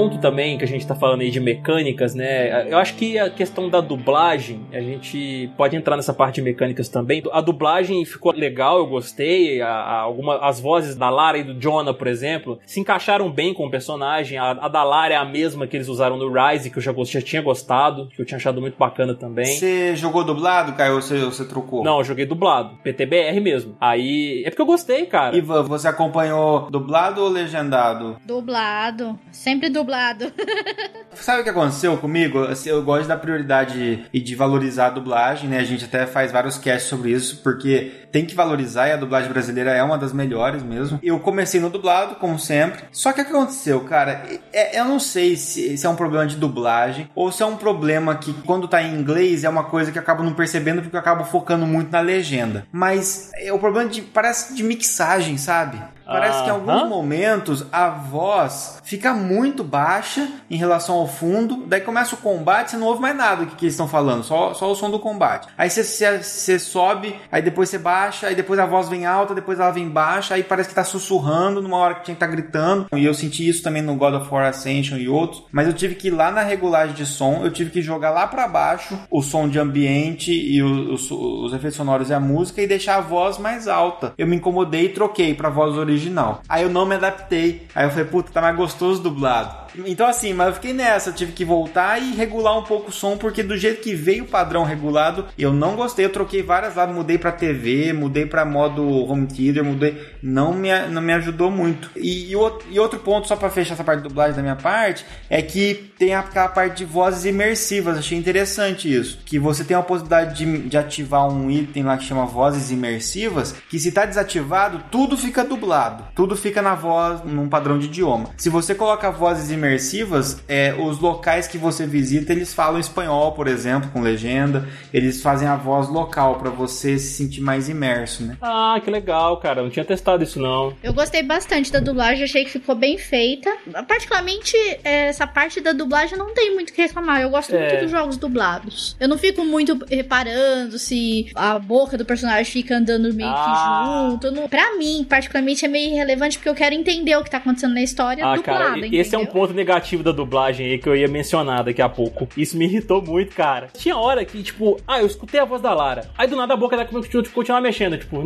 Ponto também que a gente tá falando aí de mecânicas, né? Eu acho que a questão da dublagem, a gente pode entrar nessa parte de mecânicas também. A dublagem ficou legal, eu gostei. A, a, alguma, as vozes da Lara e do Jonah, por exemplo, se encaixaram bem com o personagem. A, a da Lara é a mesma que eles usaram no Rise, que eu já, já tinha gostado, que eu tinha achado muito bacana também. Você jogou dublado, Caio, ou você, você trocou? Não, eu joguei dublado. PTBR mesmo. Aí. É porque eu gostei, cara. Ivan, você acompanhou dublado ou legendado? Dublado. Sempre sempre dublado. Sabe o que aconteceu comigo? Assim, eu gosto da prioridade e de valorizar a dublagem, né? A gente até faz vários casts sobre isso, porque tem que valorizar e a dublagem brasileira é uma das melhores mesmo. Eu comecei no dublado, como sempre. Só que o que aconteceu, cara? É, eu não sei se, se, é um problema de dublagem ou se é um problema que quando tá em inglês é uma coisa que eu acabo não percebendo porque eu acabo focando muito na legenda. Mas é o problema de. parece de mixagem, sabe? Parece que em alguns momentos a voz fica muito baixa em relação ao fundo. Daí começa o combate, você não ouve mais nada do que, que eles estão falando, só, só o som do combate. Aí você, você, você, sobe, aí depois você baixa, aí depois a voz vem alta, depois ela vem baixa, aí parece que tá sussurrando numa hora que tinha que estar tá gritando. E eu senti isso também no God of War Ascension e outros. Mas eu tive que ir lá na regulagem de som, eu tive que jogar lá para baixo o som de ambiente e os, os, os efeitos sonoros e a música e deixar a voz mais alta. Eu me incomodei e troquei pra voz original original. Aí eu não me adaptei. Aí eu falei, puta, tá mais gostoso dublado. Então assim, mas eu fiquei nessa, tive que voltar e regular um pouco o som, porque do jeito que veio o padrão regulado, eu não gostei, eu troquei várias lá, mudei pra TV, mudei pra modo home theater, mudei, não me, não me ajudou muito. E, e, e outro ponto, só pra fechar essa parte de dublagem da minha parte, é que tem aquela parte de vozes imersivas, achei interessante isso, que você tem a possibilidade de, de ativar um item lá que chama vozes imersivas, que se tá desativado, tudo fica dublado, tudo fica na voz, num padrão de idioma. Se você coloca vozes imersivas, é, os locais que você visita, eles falam espanhol, por exemplo, com legenda, eles fazem a voz local para você se sentir mais imerso, né? Ah, que legal, cara, não tinha testado isso não. Eu gostei bastante da dublagem, achei que ficou bem feita. Particularmente, essa parte da dublagem não tem muito o que reclamar, eu gosto é. muito dos jogos dublados. Eu não fico muito reparando se a boca do personagem fica andando meio ah. que junto. Não... Pra mim, particularmente, é meio irrelevante porque eu quero entender o que tá acontecendo na história ah, dublada, cara, entendeu? Esse é um ponto negativo da dublagem aí que eu ia mencionar daqui a pouco. Isso me irritou muito, cara. Tinha hora que, tipo, ah, eu escutei a voz da Lara. Aí do nada a boca dela continuar mexendo, tipo,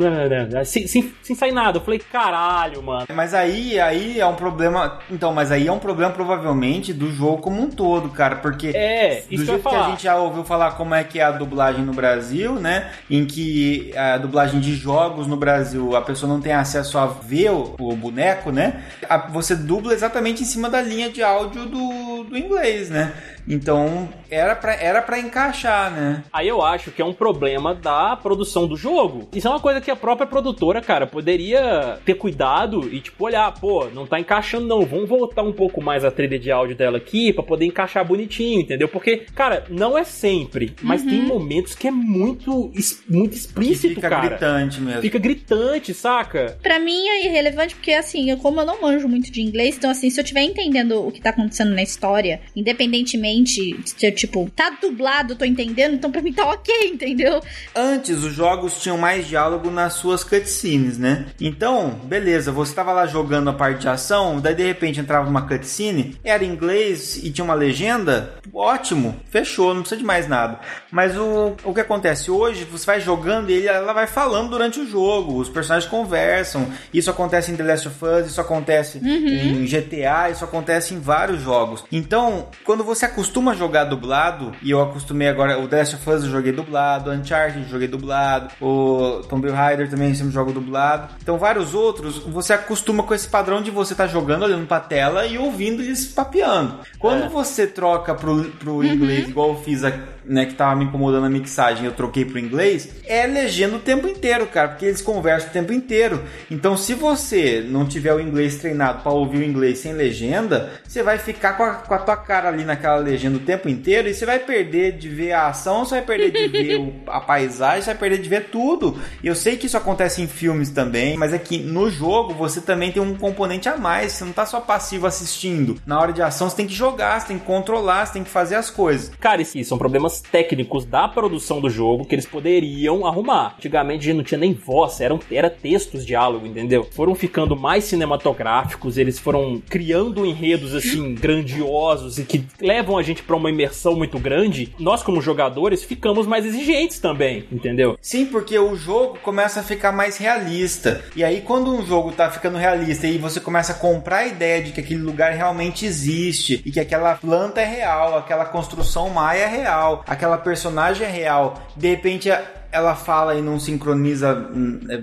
sem, sem, sem sair nada. Eu falei, caralho, mano. Mas aí, aí é um problema. Então, mas aí é um problema provavelmente do jogo como um todo, cara. Porque é, do jeito que, que a gente já ouviu falar como é que é a dublagem no Brasil, né? Em que a dublagem de jogos no Brasil a pessoa não tem acesso a ver o, o boneco, né? você dubla exatamente em cima da linha de áudio do, do inglês, né? Então, era pra, era pra encaixar, né? Aí eu acho que é um problema da produção do jogo. Isso é uma coisa que a própria produtora, cara, poderia ter cuidado e, tipo, olhar, pô, não tá encaixando não, vamos voltar um pouco mais a trilha de áudio dela aqui pra poder encaixar bonitinho, entendeu? Porque, cara, não é sempre, mas uhum. tem momentos que é muito, muito explícito, que fica cara. Fica gritante mesmo. Fica gritante, saca? Pra mim é irrelevante porque, assim, como eu não manjo muito de inglês, então, assim, se eu estiver entendendo o que tá acontecendo na história, independentemente realmente, tipo, tá dublado, tô entendendo, então pra mim tá ok, entendeu? Antes, os jogos tinham mais diálogo nas suas cutscenes, né? Então, beleza, você tava lá jogando a parte de ação, daí de repente entrava uma cutscene, era em inglês e tinha uma legenda, ótimo, fechou, não precisa de mais nada. Mas o, o que acontece hoje, você vai jogando e ele, ela vai falando durante o jogo, os personagens conversam, isso acontece em The Last of Us, isso acontece uhum. em GTA, isso acontece em vários jogos. Então, quando você acostuma costuma jogar dublado, e eu acostumei agora, o Last of Us eu joguei dublado, Uncharted eu joguei dublado, o Tomb Raider também sempre jogo dublado. Então vários outros, você acostuma com esse padrão de você estar tá jogando, olhando pra tela e ouvindo eles papeando. Quando é. você troca pro, pro inglês, uhum. igual eu fiz aqui, né, que tava me incomodando a mixagem, eu troquei pro inglês, é legenda o tempo inteiro, cara, porque eles conversam o tempo inteiro. Então, se você não tiver o inglês treinado para ouvir o inglês sem legenda, você vai ficar com a, com a tua cara ali naquela legenda o tempo inteiro e você vai perder de ver a ação, você vai perder de ver o, a paisagem, você vai perder de ver tudo. Eu sei que isso acontece em filmes também, mas é que no jogo você também tem um componente a mais, você não tá só passivo assistindo. Na hora de ação você tem que jogar, você tem que controlar, você tem que fazer as coisas. Cara, isso são problemas problemas técnicos da produção do jogo que eles poderiam arrumar. Antigamente não tinha nem voz, eram, era textos, diálogo, entendeu? Foram ficando mais cinematográficos, eles foram criando enredos assim grandiosos e que levam a gente para uma imersão muito grande. Nós como jogadores ficamos mais exigentes também, entendeu? Sim, porque o jogo começa a ficar mais realista. E aí quando um jogo tá ficando realista e você começa a comprar a ideia de que aquele lugar realmente existe e que aquela planta é real, aquela construção maia é real, aquela personagem real, de repente ela fala e não sincroniza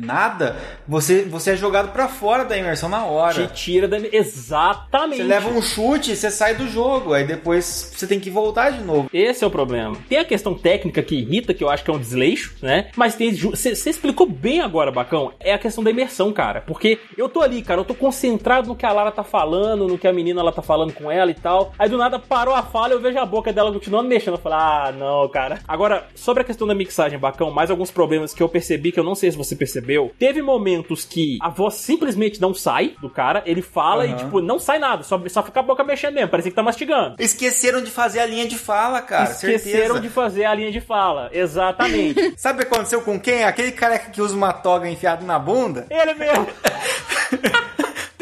nada, você, você é jogado para fora da imersão na hora. Te tira da. Exatamente. Você leva um chute, você sai do jogo, aí depois você tem que voltar de novo. Esse é o problema. Tem a questão técnica que irrita, que eu acho que é um desleixo, né? Mas tem. Você explicou bem agora, Bacão, é a questão da imersão, cara. Porque eu tô ali, cara, eu tô concentrado no que a Lara tá falando, no que a menina ela tá falando com ela e tal. Aí do nada parou a fala, eu vejo a boca dela continuando mexendo. Eu falo, ah, não, cara. Agora, sobre a questão da mixagem, Bacão, mais alguns problemas que eu percebi, que eu não sei se você percebeu. Teve momentos que a voz simplesmente não sai do cara, ele fala uhum. e, tipo, não sai nada, só, só fica a boca mexendo mesmo, parece que tá mastigando. Esqueceram de fazer a linha de fala, cara. Esqueceram certeza. de fazer a linha de fala, exatamente. Sabe o que aconteceu com quem? Aquele careca que usa uma toga enfiada na bunda? Ele mesmo.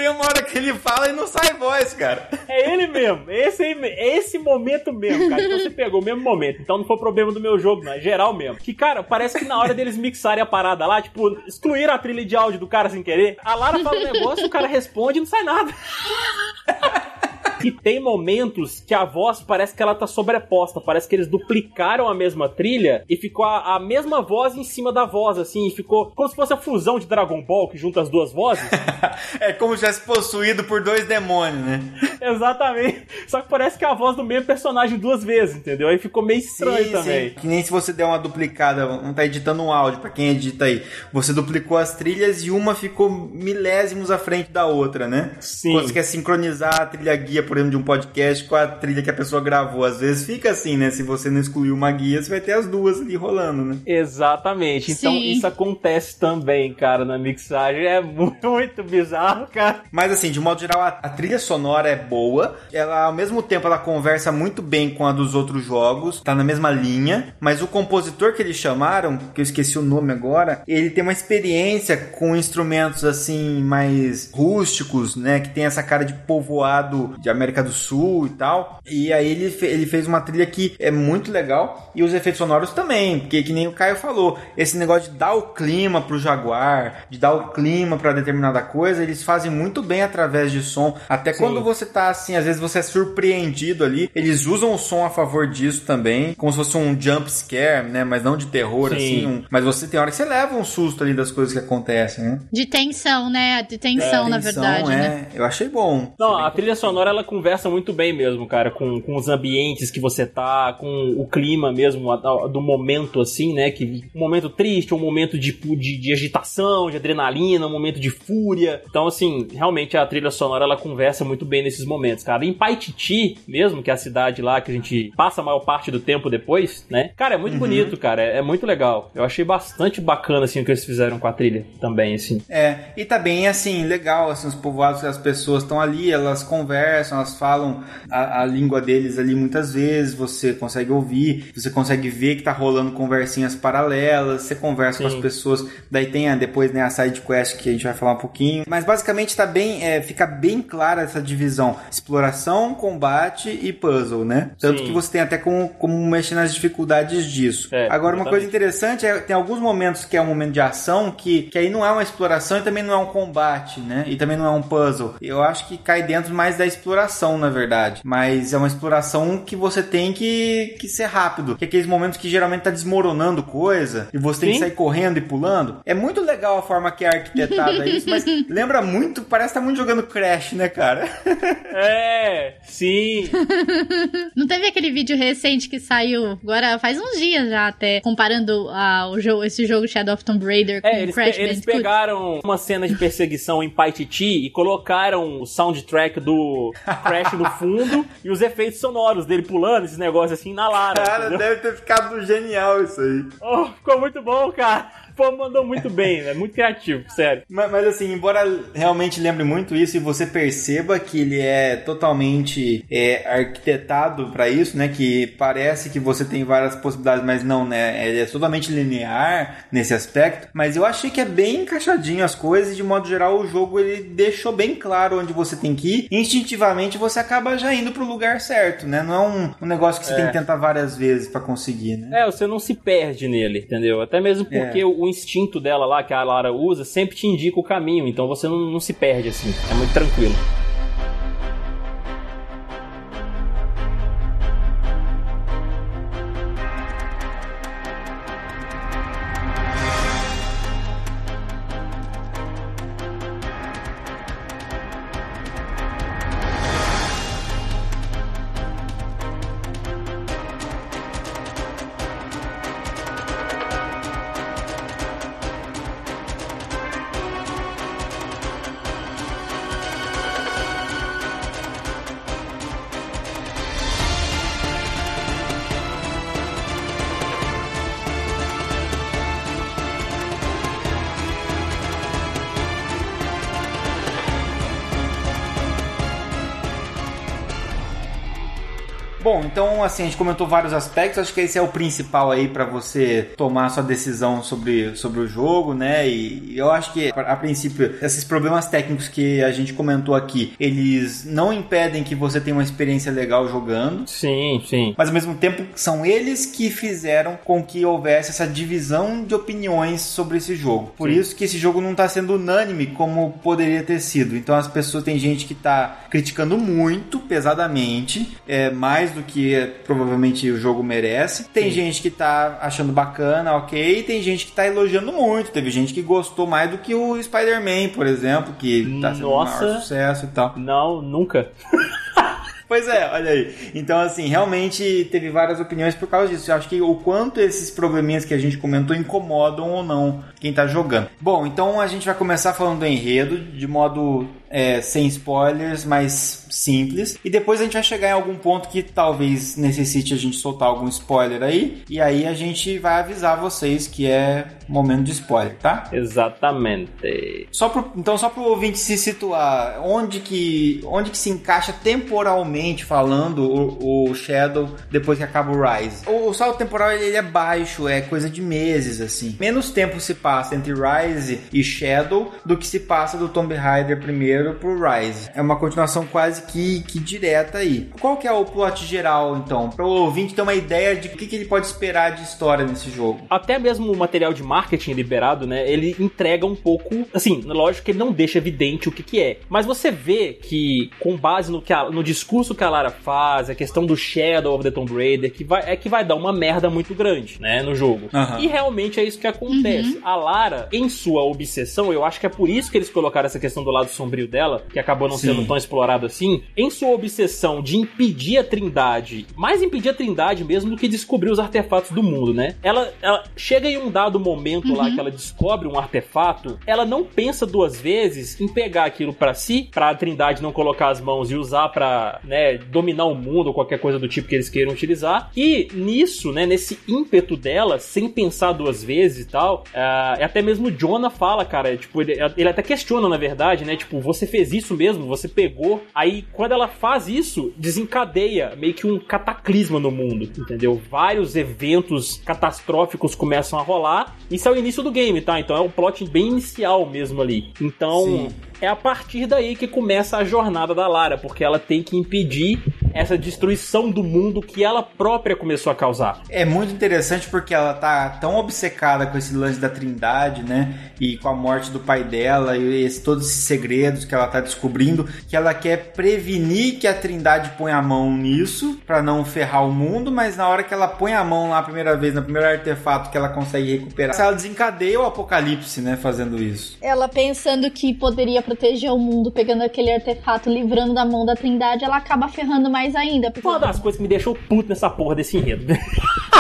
Tem uma hora que ele fala e não sai voz, cara. É ele mesmo. Esse, é esse momento mesmo, cara. Então você pegou o mesmo momento. Então não foi problema do meu jogo, não. É geral mesmo. Que, cara, parece que na hora deles mixarem a parada lá, tipo, excluíram a trilha de áudio do cara sem querer. A Lara fala um negócio, o cara responde e não sai nada. E tem momentos que a voz parece que ela tá sobreposta, parece que eles duplicaram a mesma trilha e ficou a, a mesma voz em cima da voz, assim, e ficou como se fosse a fusão de Dragon Ball que junta as duas vozes. é como se tivesse possuído por dois demônios, né? Exatamente. Só que parece que é a voz do mesmo personagem duas vezes, entendeu? Aí ficou meio estranho sim, também. Sim. Que nem se você der uma duplicada, não tá editando um áudio, para quem edita aí. Você duplicou as trilhas e uma ficou milésimos à frente da outra, né? Sim. Quando você quer sincronizar a trilha guia, por exemplo, de um podcast com a trilha que a pessoa gravou. Às vezes fica assim, né? Se você não excluir uma guia, você vai ter as duas ali rolando, né? Exatamente. Então sim. isso acontece também, cara, na mixagem. É muito bizarro, cara. Mas assim, de modo geral, a, a trilha sonora é boa. Ela, ao mesmo tempo, ela conversa muito bem com a dos outros jogos. Tá na mesma linha. Mas o compositor que eles chamaram, que eu esqueci o nome agora, ele tem uma experiência com instrumentos assim mais rústicos, né? Que tem essa cara de povoado de América do Sul e tal. E aí ele, fe ele fez uma trilha que é muito legal. E os efeitos sonoros também, porque que nem o Caio falou, esse negócio de dar o clima pro Jaguar, de dar o clima para determinada coisa, eles fazem muito bem através de som. Até Sim. quando você tá assim, às vezes você é surpreendido ali, eles usam o som a favor disso também, como se fosse um jump scare, né? Mas não de terror, Sim. assim. Um... mas você tem hora que você leva um susto ali das coisas que acontecem, né? De tensão, né? De tensão, é, na tensão, verdade. É. Né? Eu achei bom. Não, a trilha sonora ela conversa muito bem mesmo, cara, com, com os ambientes que você tá, com o clima mesmo do momento, assim, né? Que um momento triste, um momento de, de, de agitação, de adrenalina, um momento de fúria. Então, assim, realmente a trilha sonora ela conversa muito bem nesses momentos, cara. Em Paititi, mesmo, que é a cidade lá que a gente passa a maior parte do tempo depois, né? Cara, é muito uhum. bonito, cara. É, é, muito legal. Eu achei bastante bacana, assim, o que eles fizeram com a trilha também, assim. É, e tá bem, assim, legal, assim, os povoados, as pessoas estão ali, elas conversam, elas falam a, a, língua deles ali muitas vezes, você consegue ouvir, você consegue ver que tá rolando conversinhas paralelas, você conversa Sim. com as pessoas, daí tem a, depois, né, a side quest que a gente vai falar um pouquinho, mas basicamente tá bem, é, fica bem clara essa divisão, exploração, combate e puzzle, né? Tanto Sim. que você tem até como, como mexer nas dificuldades disso. É, Agora, uma coisa interessante é tem alguns momentos que é um momento de ação que, que aí não é uma exploração e também não é um combate, né? E também não é um puzzle. Eu acho que cai dentro mais da exploração, na verdade. Mas é uma exploração que você tem que, que ser rápido. Que é aqueles momentos que geralmente tá desmoronando coisa e você tem Sim. que sair correndo e pulando. É muito legal a forma que é arquitetada isso, mas lembra muito, parece que tá muito jogando Crash, né, cara? É, sim. não teve aquele vídeo recente que saiu agora faz uns dias já até, comparando a, o jogo, esse jogo Shadow of Tomb Raider com é, eles Crash pe Eles pegaram uma cena de perseguição em Paititi e colocaram o soundtrack do Crash no fundo e os efeitos sonoros dele pulando, esses negócios assim na Lara. Cara, entendeu? deve ter ficado genial isso aí. Oh, ficou muito bom, cara pô, mandou muito bem, é muito criativo, sério. Mas, mas, assim, embora realmente lembre muito isso e você perceba que ele é totalmente é, arquitetado para isso, né? Que parece que você tem várias possibilidades, mas não, né? Ele é totalmente linear nesse aspecto. Mas eu achei que é bem encaixadinho as coisas e de modo geral o jogo ele deixou bem claro onde você tem que ir. Instintivamente você acaba já indo pro lugar certo, né? Não é um, um negócio que você é. tem que tentar várias vezes para conseguir, né? É, você não se perde nele, entendeu? Até mesmo porque é. o instinto dela lá, que a Lara usa, sempre te indica o caminho, então você não, não se perde assim. É muito tranquilo. Assim, a gente comentou vários aspectos, acho que esse é o principal aí para você tomar sua decisão sobre, sobre o jogo, né? E eu acho que a princípio esses problemas técnicos que a gente comentou aqui, eles não impedem que você tenha uma experiência legal jogando. Sim, sim. Mas ao mesmo tempo são eles que fizeram com que houvesse essa divisão de opiniões sobre esse jogo. Por sim. isso que esse jogo não tá sendo unânime como poderia ter sido. Então as pessoas tem gente que tá criticando muito pesadamente, é mais do que provavelmente o jogo merece. Tem Sim. gente que tá achando bacana, ok, e tem gente que tá elogiando muito. Teve gente que gostou mais do que o Spider-Man, por exemplo, que tá sendo Nossa. um maior sucesso e tal. Não, nunca. Pois é, olha aí. Então, assim, realmente teve várias opiniões por causa disso. Eu acho que o quanto esses probleminhas que a gente comentou incomodam ou não quem tá jogando. Bom, então a gente vai começar falando do enredo de modo é, sem spoilers, mais simples. E depois a gente vai chegar em algum ponto que talvez necessite a gente soltar algum spoiler aí. E aí a gente vai avisar vocês que é momento de spoiler, tá? Exatamente. Só pro, então, só para o ouvinte se situar, onde que, onde que se encaixa temporalmente falando o, o Shadow depois que acaba o Rise? O, o salto temporal ele, ele é baixo, é coisa de meses, assim. Menos tempo se passa entre Rise e Shadow do que se passa do Tomb Raider primeiro pro Rise. É uma continuação quase que, que direta aí. Qual que é o plot geral, então? Para o ouvinte ter uma ideia de o que, que ele pode esperar de história nesse jogo. Até mesmo o material de marketing liberado, né? Ele entrega um pouco. Assim, lógico que ele não deixa evidente o que, que é. Mas você vê que, com base no, que a- no discurso que a Lara faz, a questão do Shadow of the Tomb Raider, que vai, é que vai dar uma merda muito grande, né? No jogo. Aham. E realmente é isso que acontece. A Lara, em sua obsessão, eu acho que é por isso que eles colocaram essa questão do lado sombrio dela, que acabou não Sim. sendo tão explorado assim. Em sua obsessão de impedir a Trindade, mais impedir a Trindade mesmo do que descobrir os artefatos do mundo, né? Ela, ela chega em um dado momento lá que ela descobre um artefato, ela não pensa duas vezes em pegar aquilo pra si, pra Trindade não colocar as mãos e usar pra, né, dominar o mundo ou qualquer coisa do tipo que eles queiram utilizar. E nisso, né, nesse ímpeto dela, sem pensar duas vezes e tal, é até mesmo o Jonah fala, cara, tipo, ele, ele até questiona, na verdade, né, tipo, você fez isso mesmo, você pegou. Aí, quando ela faz isso, desencadeia meio que um cataclisma no mundo, entendeu? Vários eventos catastróficos começam a rolar. Isso é o início do game, tá? Então é um plot bem inicial mesmo ali. Então, Sim. É a partir daí que começa a jornada da Lara, porque ela tem que impedir essa destruição do mundo que ela própria começou a causar. É muito interessante porque ela tá tão obcecada com esse lance da Trindade, né? E com a morte do pai dela e esse- todos esses segredos que ela tá descobrindo, que ela quer prevenir que a Trindade ponha a mão nisso pra não ferrar o mundo, mas na hora que ela põe a mão lá a primeira vez, no primeiro artefato que ela consegue recuperar, ela desencadeia o apocalipse, né? Fazendo isso. Ela pensando que poderia proteger o mundo pegando aquele artefato, livrando da mão da Trindade, ela acaba ferrando mais ainda. Porque Uma das coisas que me deixou puto nessa porra desse enredo.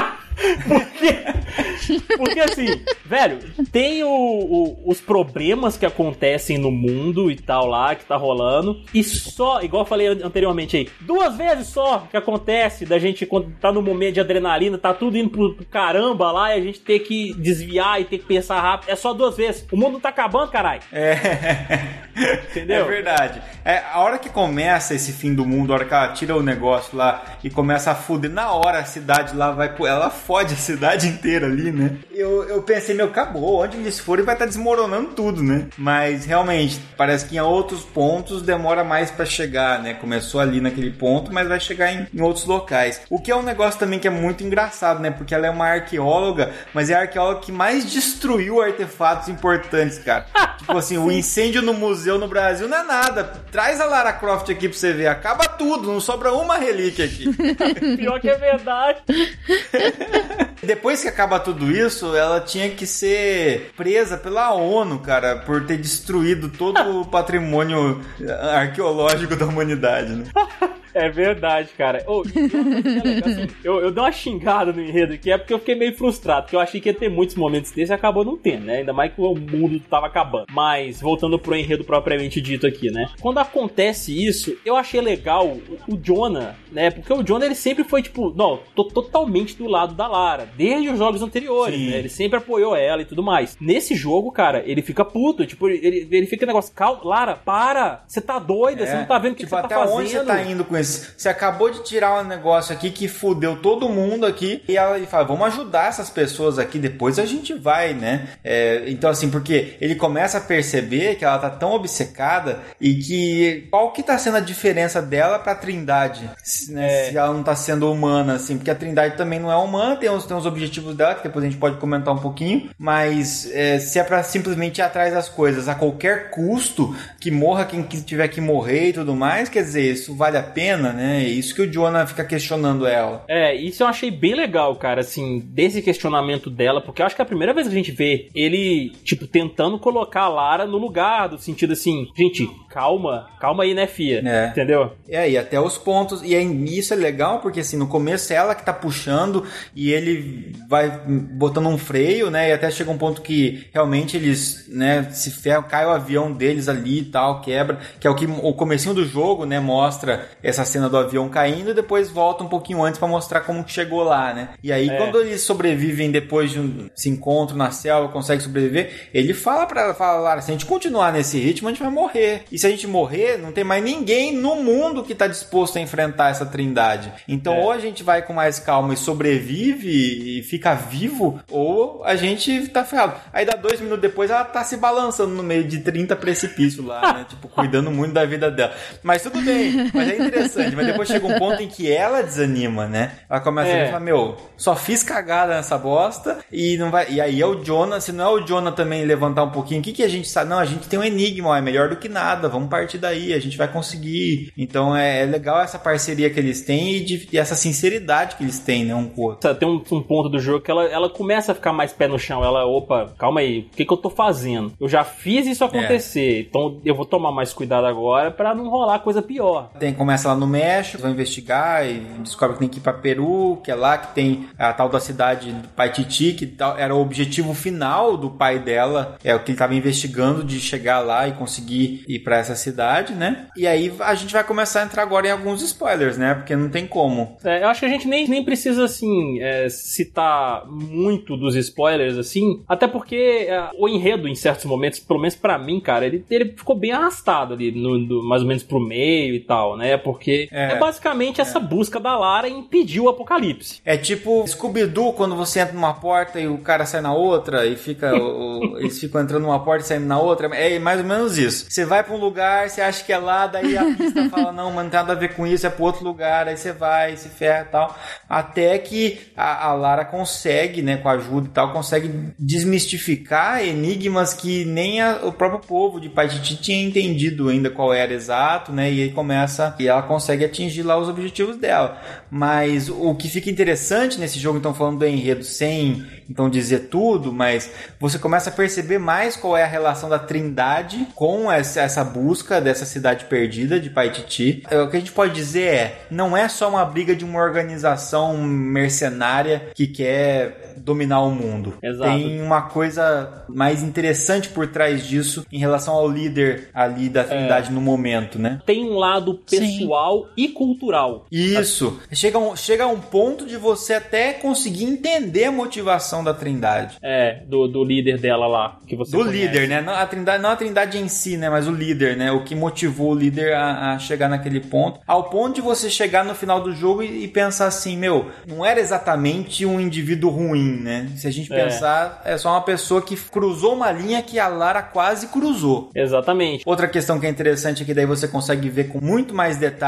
porque, porque assim, velho, tem o- o- os problemas que acontecem no mundo e tal lá, que tá rolando, e só, igual eu falei an- anteriormente aí, duas vezes só que acontece da gente quando tá no momento de adrenalina, tá tudo indo pro, pro caramba lá, e a gente ter que desviar e ter que pensar rápido, é só duas vezes. O mundo tá acabando, caralho. É. Entendeu? É verdade. É, a hora que começa esse fim do mundo, a hora que ela tira o negócio lá e começa a fuder, na hora a cidade lá vai. pro- Ela fode a cidade inteira ali, né? Eu, eu pensei, meu, acabou. Onde eles forem vai estar desmoronando tudo, né? Mas realmente, parece que em outros pontos demora mais pra chegar, né? Começou ali naquele ponto, mas vai chegar em, em outros locais. O que é um negócio também que é muito engraçado, né? Porque ela é uma arqueóloga, mas é a arqueóloga que mais destruiu artefatos importantes, cara. tipo assim, o incêndio no museu no Brasil não é nada. Traz a Lara Croft aqui pra você ver. Acaba tudo, não sobra uma relíquia aqui. Pior que é verdade. Depois que acaba tudo isso, ela tinha que ser presa pela ONU, cara, por ter destruído todo o patrimônio arqueológico da humanidade, né? É verdade, cara. Que é assim, eu, eu dei uma xingada no enredo aqui, é porque eu fiquei meio frustrado, porque eu achei que ia ter muitos momentos desses e acabou não tendo, né? Ainda mais que o mundo tava acabando. Mas, voltando pro enredo propriamente dito aqui, né? Quando acontece isso, eu achei legal o, Jonah, né? Porque o Jonah, ele sempre foi, tipo, não, tô totalmente do lado da Lara, desde os jogos anteriores, Sim. né? Ele sempre apoiou ela e tudo mais. Nesse jogo, cara, ele fica puto, tipo, ele, ele fica negócio, calma, Lara, para, você tá doida, você não tá vendo o que tipo, você tá até fazendo. onde você tá indo com isso? Você acabou de tirar um negócio aqui que fudeu todo mundo aqui e ela fala, vamos ajudar essas pessoas aqui, depois a gente vai, né? É, então assim, porque ele começa a perceber que ela tá tão obcecada e que qual que tá sendo a diferença dela pra Trindade, se, né, se ela não tá sendo humana, assim, porque a Trindade também não é humana, tem os, tem os objetivos dela, que depois a gente pode comentar um pouquinho, mas é, se é pra simplesmente ir atrás das coisas a qualquer custo, que morra quem que tiver que morrer e tudo mais, quer dizer, isso vale a pena? Cena, né? É isso que o Jonah fica questionando ela. É, isso eu achei bem legal, cara, assim, desse questionamento dela, porque eu acho que é a primeira vez que a gente vê ele, tipo, tentando colocar a Lara no lugar, do sentido assim, gente, calma, calma aí, né, Fia? É. Entendeu? É, e até os pontos. E aí, isso é legal porque, assim, no começo é ela que tá puxando e ele vai botando um freio, né? E até chega um ponto que realmente eles, né, se ferram, cai o avião deles ali e tal, quebra. Que é o que o comecinho do jogo, né, mostra essa cena do avião caindo e depois volta um pouquinho antes para mostrar como que chegou lá, né? E aí, É. quando eles sobrevivem depois de um se encontram na selva, conseguem sobreviver, ele fala pra ela, fala, Lara, se a gente continuar nesse ritmo, a gente vai morrer. E se a gente morrer, não tem mais ninguém no mundo que tá disposto a enfrentar essa trindade. Então, É. ou a gente vai com mais calma e sobrevive e fica vivo, ou a gente tá ferrado. Aí dá dois minutos depois, ela tá se balançando no meio de 30 precipícios lá, né? tipo, cuidando muito da vida dela. Mas tudo bem, mas é interessante. Mas depois chega um ponto em que ela desanima, né? Ela começa É. a falar, meu, só fiz cagada nessa bosta e não vai. E aí é o Jonah, se não é o Jonah também levantar um pouquinho, o que, que a gente sabe? Não, a gente tem um enigma, ó, é melhor do que nada, vamos partir daí, a gente vai conseguir. Então é, é legal essa parceria que eles têm e, de- e essa sinceridade que eles têm, né, um com o outro. Tem um, um ponto do jogo que ela, ela começa a ficar mais pé no chão. Ela, opa, calma aí, o que, que eu tô fazendo? Eu já fiz isso acontecer, então eu vou tomar mais cuidado agora pra não rolar coisa pior. Tem, começa lá no México, vão investigar e descobre que tem que ir pra Peru, que é lá que tem a tal da cidade do Paititi, que tal, era o objetivo final do pai dela, é o que ele tava investigando de chegar lá e conseguir ir pra essa cidade, né? E aí a gente vai começar a entrar agora em alguns spoilers, né? Porque não tem como. É, eu acho que a gente nem, nem precisa, assim, é, citar muito dos spoilers, assim, até porque é, o enredo, em certos momentos, pelo menos pra mim, cara, ele, ele ficou bem arrastado ali, no, mais ou menos pro meio e tal, né? Porque é, É. basicamente essa busca da Lara em impedir o apocalipse. É tipo Scooby-Doo quando você entra numa porta e o cara sai na outra e fica. o- eles ficam entrando numa porta e saindo na outra. É mais ou menos isso. Você vai pra um lugar, você acha que é lá, daí a pista fala, não, mas não tem nada a ver com isso, é pro outro lugar, aí você vai, se ferra e tal. Até que a, a Lara consegue, né, com a ajuda e tal, consegue desmistificar enigmas que nem a- o próprio povo de Paititi tinha entendido ainda qual era exato, né? E aí começa e ela consegue atingir lá os objetivos dela. Mas o que fica interessante nesse jogo, então falando do enredo sem então dizer tudo, mas você começa a perceber mais qual é a relação da Trindade com essa, essa busca dessa cidade perdida de Paititi. É, O que a gente pode dizer é, não é só uma briga de uma organização mercenária que quer dominar o mundo. Exato. Tem uma coisa mais interessante por trás disso em relação ao líder ali da Trindade no momento, né? Tem um lado pessoal e cultural. Isso. Chega a um, chega um ponto de você até conseguir entender a motivação da Trindade. É, do, do líder dela lá, que você Do conhece. líder, né? Não a, trindade, não a Trindade em si, né? Mas o líder, né? O que motivou o líder a, a chegar naquele ponto. Ao ponto de você chegar no final do jogo e, e pensar assim, meu, não era exatamente um indivíduo ruim, né? Se a gente É. pensar, é só uma pessoa que cruzou uma linha que a Lara quase cruzou. Exatamente. Outra questão que é interessante é que daí você consegue ver com muito mais detalhes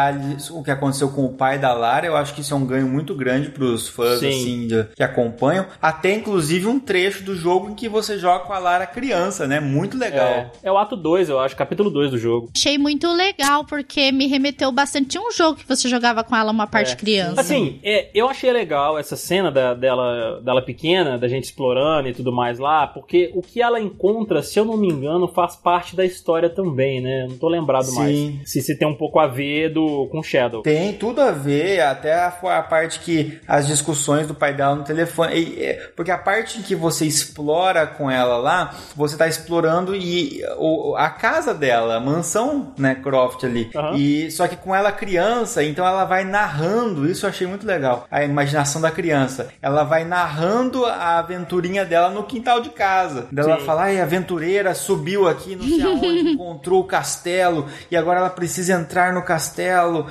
o que aconteceu com o pai da Lara. Eu acho que isso é um ganho muito grande pros fãs Sim. assim de- que acompanham. Até inclusive um trecho do jogo em que você joga com a Lara criança, né? Muito legal. É, é o ato 2, eu acho, capítulo 2 do jogo. Achei muito legal, porque me remeteu bastante. Tinha um jogo que você jogava com ela uma parte É. criança. Assim, é, eu achei legal essa cena da- dela, dela pequena, da gente explorando e tudo mais lá, porque o que ela encontra, se eu não me engano, faz parte da história também, né? Não tô lembrado Sim. mais. Se, se tem um pouco a ver do, com Shadow. Tem tudo a ver, até a, a parte que as discussões do pai dela no telefone. E, é, porque a parte em que você explora com ela lá, você tá explorando e o, a casa dela, a mansão, né, Croft ali. Aham. E só que com ela criança, então ela vai narrando, isso eu achei muito legal. A imaginação da criança. Ela vai narrando a aventurinha dela no quintal de casa. Daí Ela Sim. fala, ai, aventureira subiu aqui, não sei aonde, encontrou o castelo e agora ela precisa entrar no castelo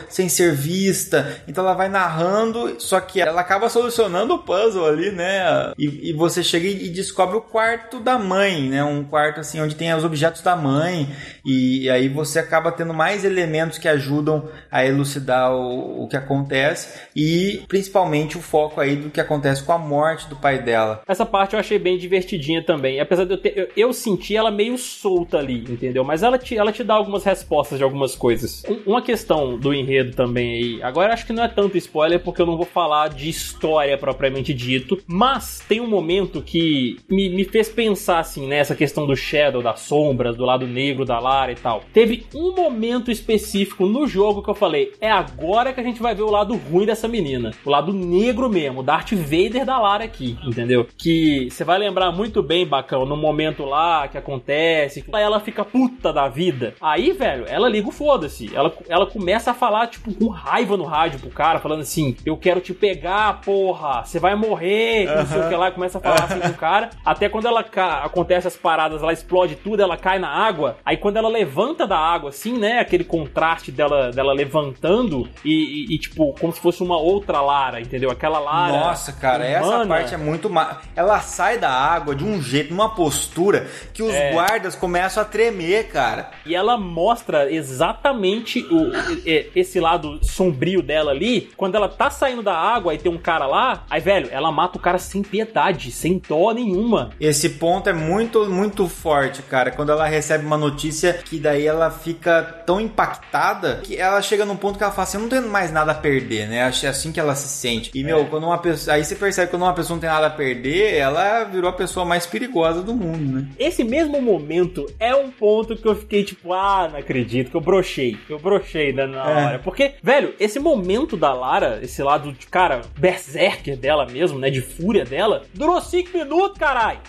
sem ser vista. Então ela vai narrando, só que ela acaba solucionando o puzzle ali, né? E, e você chega e, e descobre o quarto da mãe, né? Um quarto assim onde tem os objetos da mãe e, aí você acaba tendo mais elementos que ajudam a elucidar o, o que acontece e principalmente o foco aí do que acontece com a morte do pai dela. Essa parte eu achei bem divertidinha também. Apesar de eu ter. Eu, eu senti ela meio solta ali, entendeu? Mas ela te, ela te dá algumas respostas de algumas coisas. Um, uma questão do enredo também aí. Agora acho que não é tanto spoiler porque eu não vou falar de história propriamente dito. Mas tem um momento que me, me fez pensar assim, nessa né, questão do Shadow, das sombras, do lado negro da Lara e tal. Teve um momento específico no jogo que eu falei: é agora que a gente vai ver o lado ruim dessa menina. O lado negro mesmo, Darth Vader da Lara aqui, entendeu? Que você vai lembrar muito bem, Bacão, no momento lá que acontece, ela fica puta da vida. Aí, velho, ela liga o foda-se. Ela, ela começa a falar, tipo, com raiva no rádio pro cara, falando assim: eu quero te pegar, porra, você vai morrer, não sei o que lá. Começa a falar assim pro cara. Até quando ela acontece as paradas, ela explode tudo, ela cai na água. Aí quando ela levanta da água, assim, né? Aquele contraste dela, dela levantando e, e, e tipo, como se fosse uma outra Lara, entendeu? Aquela Lara. Nossa, cara, humana. essa parte é muito. Ma... Ela sai da água de um jeito, numa postura, que os é. guardas começam a tremer, cara. E ela mostra exatamente o, esse lado sombrio dela ali. Quando ela tá saindo da água e tem um cara lá, aí, velho, ela mata o cara sem piedade, sem dó nenhuma. Esse ponto é muito, muito forte, cara. Quando ela recebe uma notícia que daí ela fica tão impactada que ela chega num ponto que ela fala assim: eu não tenho mais nada a perder, né? Acho é assim que ela se sente. E, meu, é. quando uma pessoa. Aí você percebe que quando uma pessoa não tem nada a perder, ela virou a pessoa mais perigosa do mundo, né? Esse mesmo momento é um ponto que eu fiquei tipo, ah, não acredito, que eu brochei. Eu brochei na, na é. Porque, velho, esse momento da Lara, esse lado de, cara, berserker dela mesmo, né? De fúria dela, durou cinco minutos, caralho.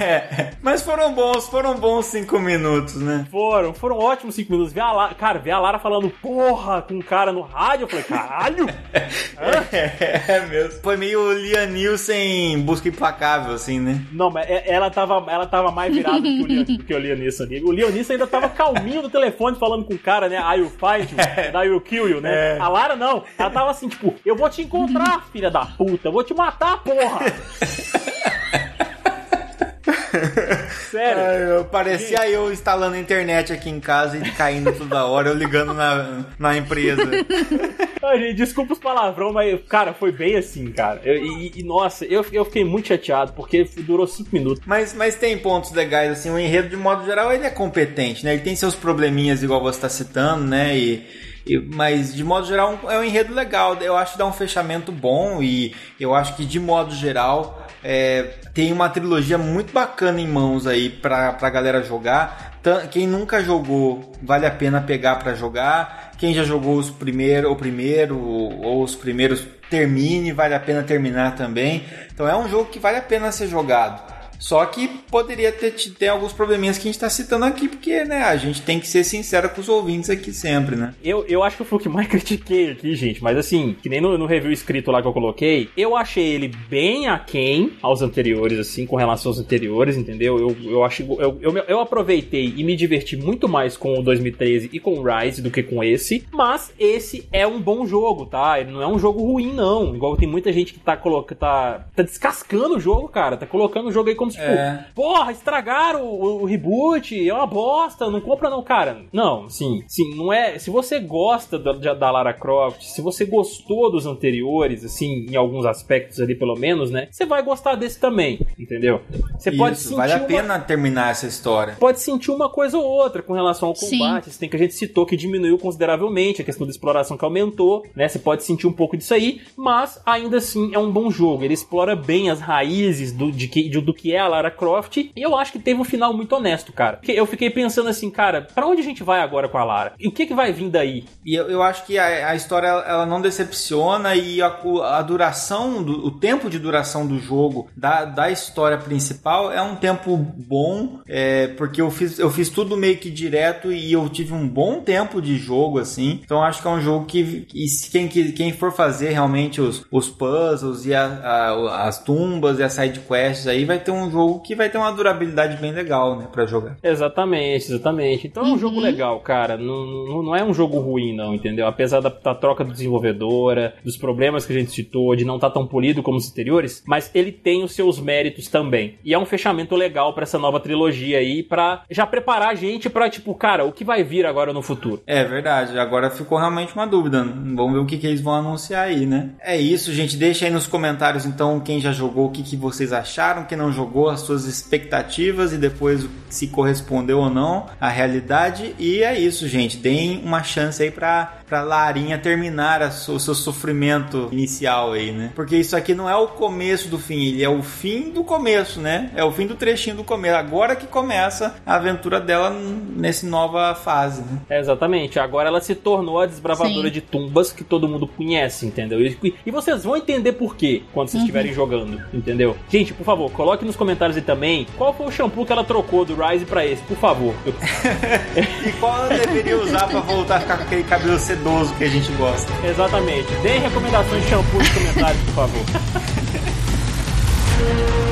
É, mas foram bons, foram bons cinco minutos, né? Foram, foram ótimos cinco minutos. Ver a Lara, cara, ver a Lara falando porra com um cara no rádio, eu falei, caralho! é, é, mesmo. Foi meio Liam Nielsen busca implacável, assim, né? Não, mas é, ela tava, ela tava mais virada do que o Liam Nielsen ali. O Liam Nielsen ainda tava calminho no telefone falando com o cara, né? I will fight you, I will kill you, né? É. A Lara não. Ela tava assim, tipo, eu vou te encontrar, filha da puta, eu vou te matar, porra! Sério? Ai, eu, parecia eu instalando a internet aqui em casa e caindo toda hora, eu ligando na, na empresa. Ai, gente, desculpa os palavrão, mas, cara, foi bem assim, cara. Eu, e, e, nossa, eu, eu fiquei muito chateado, porque durou cinco minutos. Mas, mas tem pontos legais, assim, o enredo, de modo geral, ele é competente, né? Ele tem seus probleminhas, igual você está citando, né? E mas de modo geral é um enredo legal. Eu acho que dá um fechamento bom e eu acho que de modo geral é, tem uma trilogia muito bacana em mãos aí pra, pra galera jogar. Quem nunca jogou, vale a pena pegar para jogar. Quem já jogou os primeiro, o primeiro ou os primeiros, termine, vale a pena terminar também. Então é um jogo que vale a pena ser jogado. Só que poderia ter, ter alguns probleminhas que a gente está citando aqui, porque né, a gente tem que ser sincero com os ouvintes aqui sempre, né? Eu, eu acho que foi o que mais critiquei aqui, gente, mas assim, que nem no, no review escrito lá que eu coloquei, eu achei ele bem aquém aos anteriores, assim, com relação aos anteriores, entendeu? Eu, eu, acho, eu, eu, eu aproveitei e me diverti muito mais com o 2013 e com o Rise do que com esse, mas esse é um bom jogo, tá? Ele não é um jogo ruim, não. Igual tem muita gente que tá, coloca, tá, tá descascando o jogo, cara, tá colocando o jogo aí como tipo, é. porra, estragaram o, o, reboot, é uma bosta, não compra não, cara. Não, sim, sim, não é. Se você gosta da, da Lara Croft, se você gostou dos anteriores, assim, em alguns aspectos ali pelo menos, né, você vai gostar desse também, entendeu? Você Isso, pode sentir vale a pena uma... terminar essa história. Pode sentir uma coisa ou outra com relação ao combate, tem que a gente citou que diminuiu consideravelmente a questão da exploração que aumentou, né? Você pode sentir um pouco disso aí, mas ainda assim é um bom jogo. Ele explora bem as raízes do, de que, de, do que é a Lara Croft. E eu acho que teve um final muito honesto, cara. Eu fiquei pensando assim, cara, para onde a gente vai agora com a Lara? E o que, que vai vir daí? E eu, eu acho que a, a, história ela não decepciona e a, a duração, do, o tempo de duração do jogo, da, da história principal, é um tempo bom, é, porque eu fiz, eu fiz tudo meio que direto e eu tive um bom tempo de jogo, assim. Então acho que é um jogo que, que quem, quem for fazer realmente os, os puzzles e a, as tumbas e as side quests aí vai ter um um jogo que vai ter uma durabilidade bem legal, né, para jogar. Exatamente, exatamente. Então é um Uhum. jogo legal, cara. Não, não, não é um jogo ruim, não, entendeu? Apesar da, da troca do desenvolvedora, dos problemas que a gente citou, de não estar tão polido como os anteriores, mas ele tem os seus méritos também. E é um fechamento legal pra essa nova trilogia aí, pra já preparar a gente pra, tipo, cara, o que vai vir agora no futuro. É verdade, agora ficou realmente uma dúvida. Vamos ver o que, que eles vão anunciar aí, né? É isso, gente. Deixa aí nos comentários então quem já jogou, o que, que vocês acharam, quem não jogou, as suas expectativas e depois se correspondeu ou não à realidade. E é isso, gente. Deem uma chance aí pra, pra Larinha terminar a su- o seu sofrimento inicial aí, né? Porque isso aqui não é o começo do fim, ele é o fim do começo, né? É o fim do trechinho do começo. Agora que começa a aventura dela nessa nova fase, né? É, exatamente. Agora ela se tornou a desbravadora Sim. de tumbas que todo mundo conhece, entendeu? E, e vocês vão entender por quê quando vocês estiverem jogando, entendeu? Gente, por favor, coloque nos comentários aí também qual foi o shampoo que ela trocou do Rise pra esse, por favor. E qual ela deveria usar pra voltar a ficar com aquele cabelo sedoso que a gente gosta? Exatamente. Deem recomendações de shampoo nos comentários, por favor.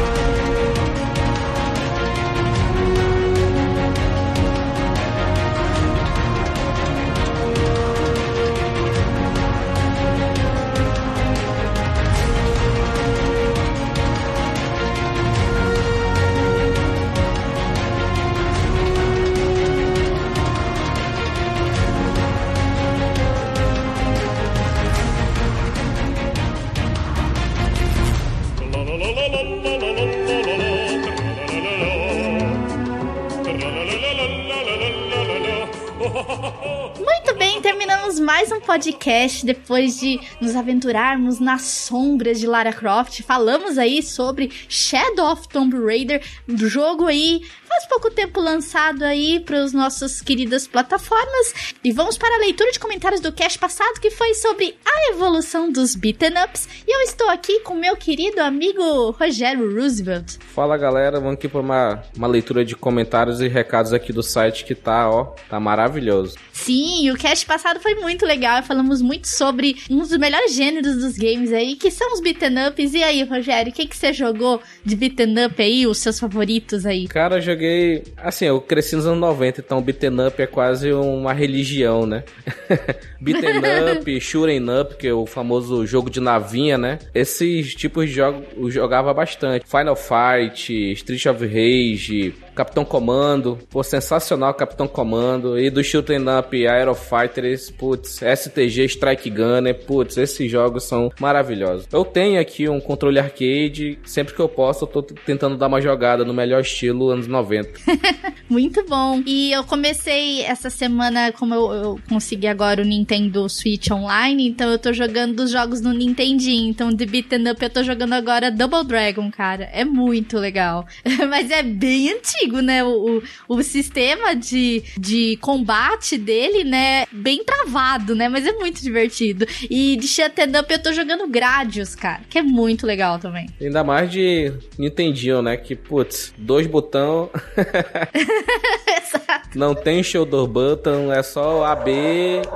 podcast depois de nos aventurarmos nas sombras de Lara Croft. Falamos aí sobre Shadow of Tomb Raider, jogo aí faz pouco tempo lançado aí para as nossas queridas plataformas. E vamos para a leitura de comentários do cast passado que foi sobre a evolução dos beaten ups. E eu estou aqui com meu querido amigo Rogério Roosevelt. Fala galera, vamos aqui para uma, uma leitura de comentários e recados aqui do site que tá, ó, tá maravilhoso. Sim, o cast passado foi muito legal. Falamos muito sobre um dos melhores gêneros dos games aí, que são os beaten ups. E aí, Rogério, o que, que você jogou de beaten up aí, os seus favoritos aí? Cara, eu joguei. Assim, eu cresci nos anos 90, então beaten up é quase uma religião, né? beaten up, shooting up, que é o famoso jogo de navinha, né? Esses tipos de jogos eu jogava bastante. Final Fight, Street of Rage, Capitão Comando. Pô, sensacional Capitão Comando. E do shooting up, Aero Fighters, putz, STG, Strike Gunner, putz, esses jogos são maravilhosos. Eu tenho aqui um controle arcade, sempre que eu posso, eu tô tentando dar uma jogada no melhor estilo anos 90. Muito bom. E eu comecei essa semana, como eu, eu consegui agora o Nintendo Switch Online, então eu tô jogando os jogos no Nintendinho. Então, de beaten up, eu tô jogando agora Double Dragon, cara. É muito legal. Mas é bem antigo, né? O, o, o sistema de, de combate dele, né? Bem travado, né? Mas é muito divertido. E de Shutting Up, eu tô jogando Gradius, cara. Que é muito legal também. Ainda mais de Nintendinho, né? Que, putz, dois botão. Não tem shoulder button, é só o AB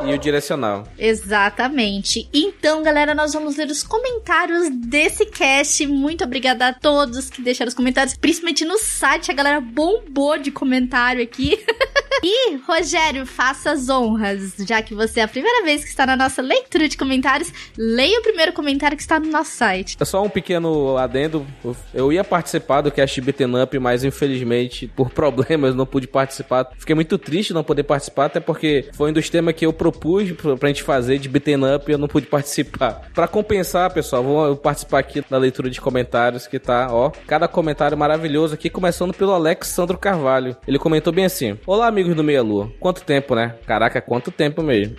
e o direcional. Exatamente. Então, galera, nós vamos ler os comentários desse cast. Muito obrigada a todos que deixaram os comentários, principalmente no site. A galera bombou de comentário aqui. e, Rogério, faça as honras, já que você é a primeira vez que está na nossa leitura de comentários. Leia o primeiro comentário que está no nosso site. É só um pequeno adendo. Eu ia participar do cast Beaten Up, mas infelizmente, por problemas, não pude participar. Fiquei muito triste não poder participar, até porque foi um dos temas que eu propus pra gente fazer de Beaten Up e eu não pude participar. Pra compensar, pessoal, vou participar aqui da leitura de comentários que tá, ó. Cada comentário maravilhoso aqui, começando pelo Alexandro Carvalho. Ele comentou bem assim: Olá, amigos do Meia Lua. Quanto tempo, né? Caraca, quanto tempo mesmo.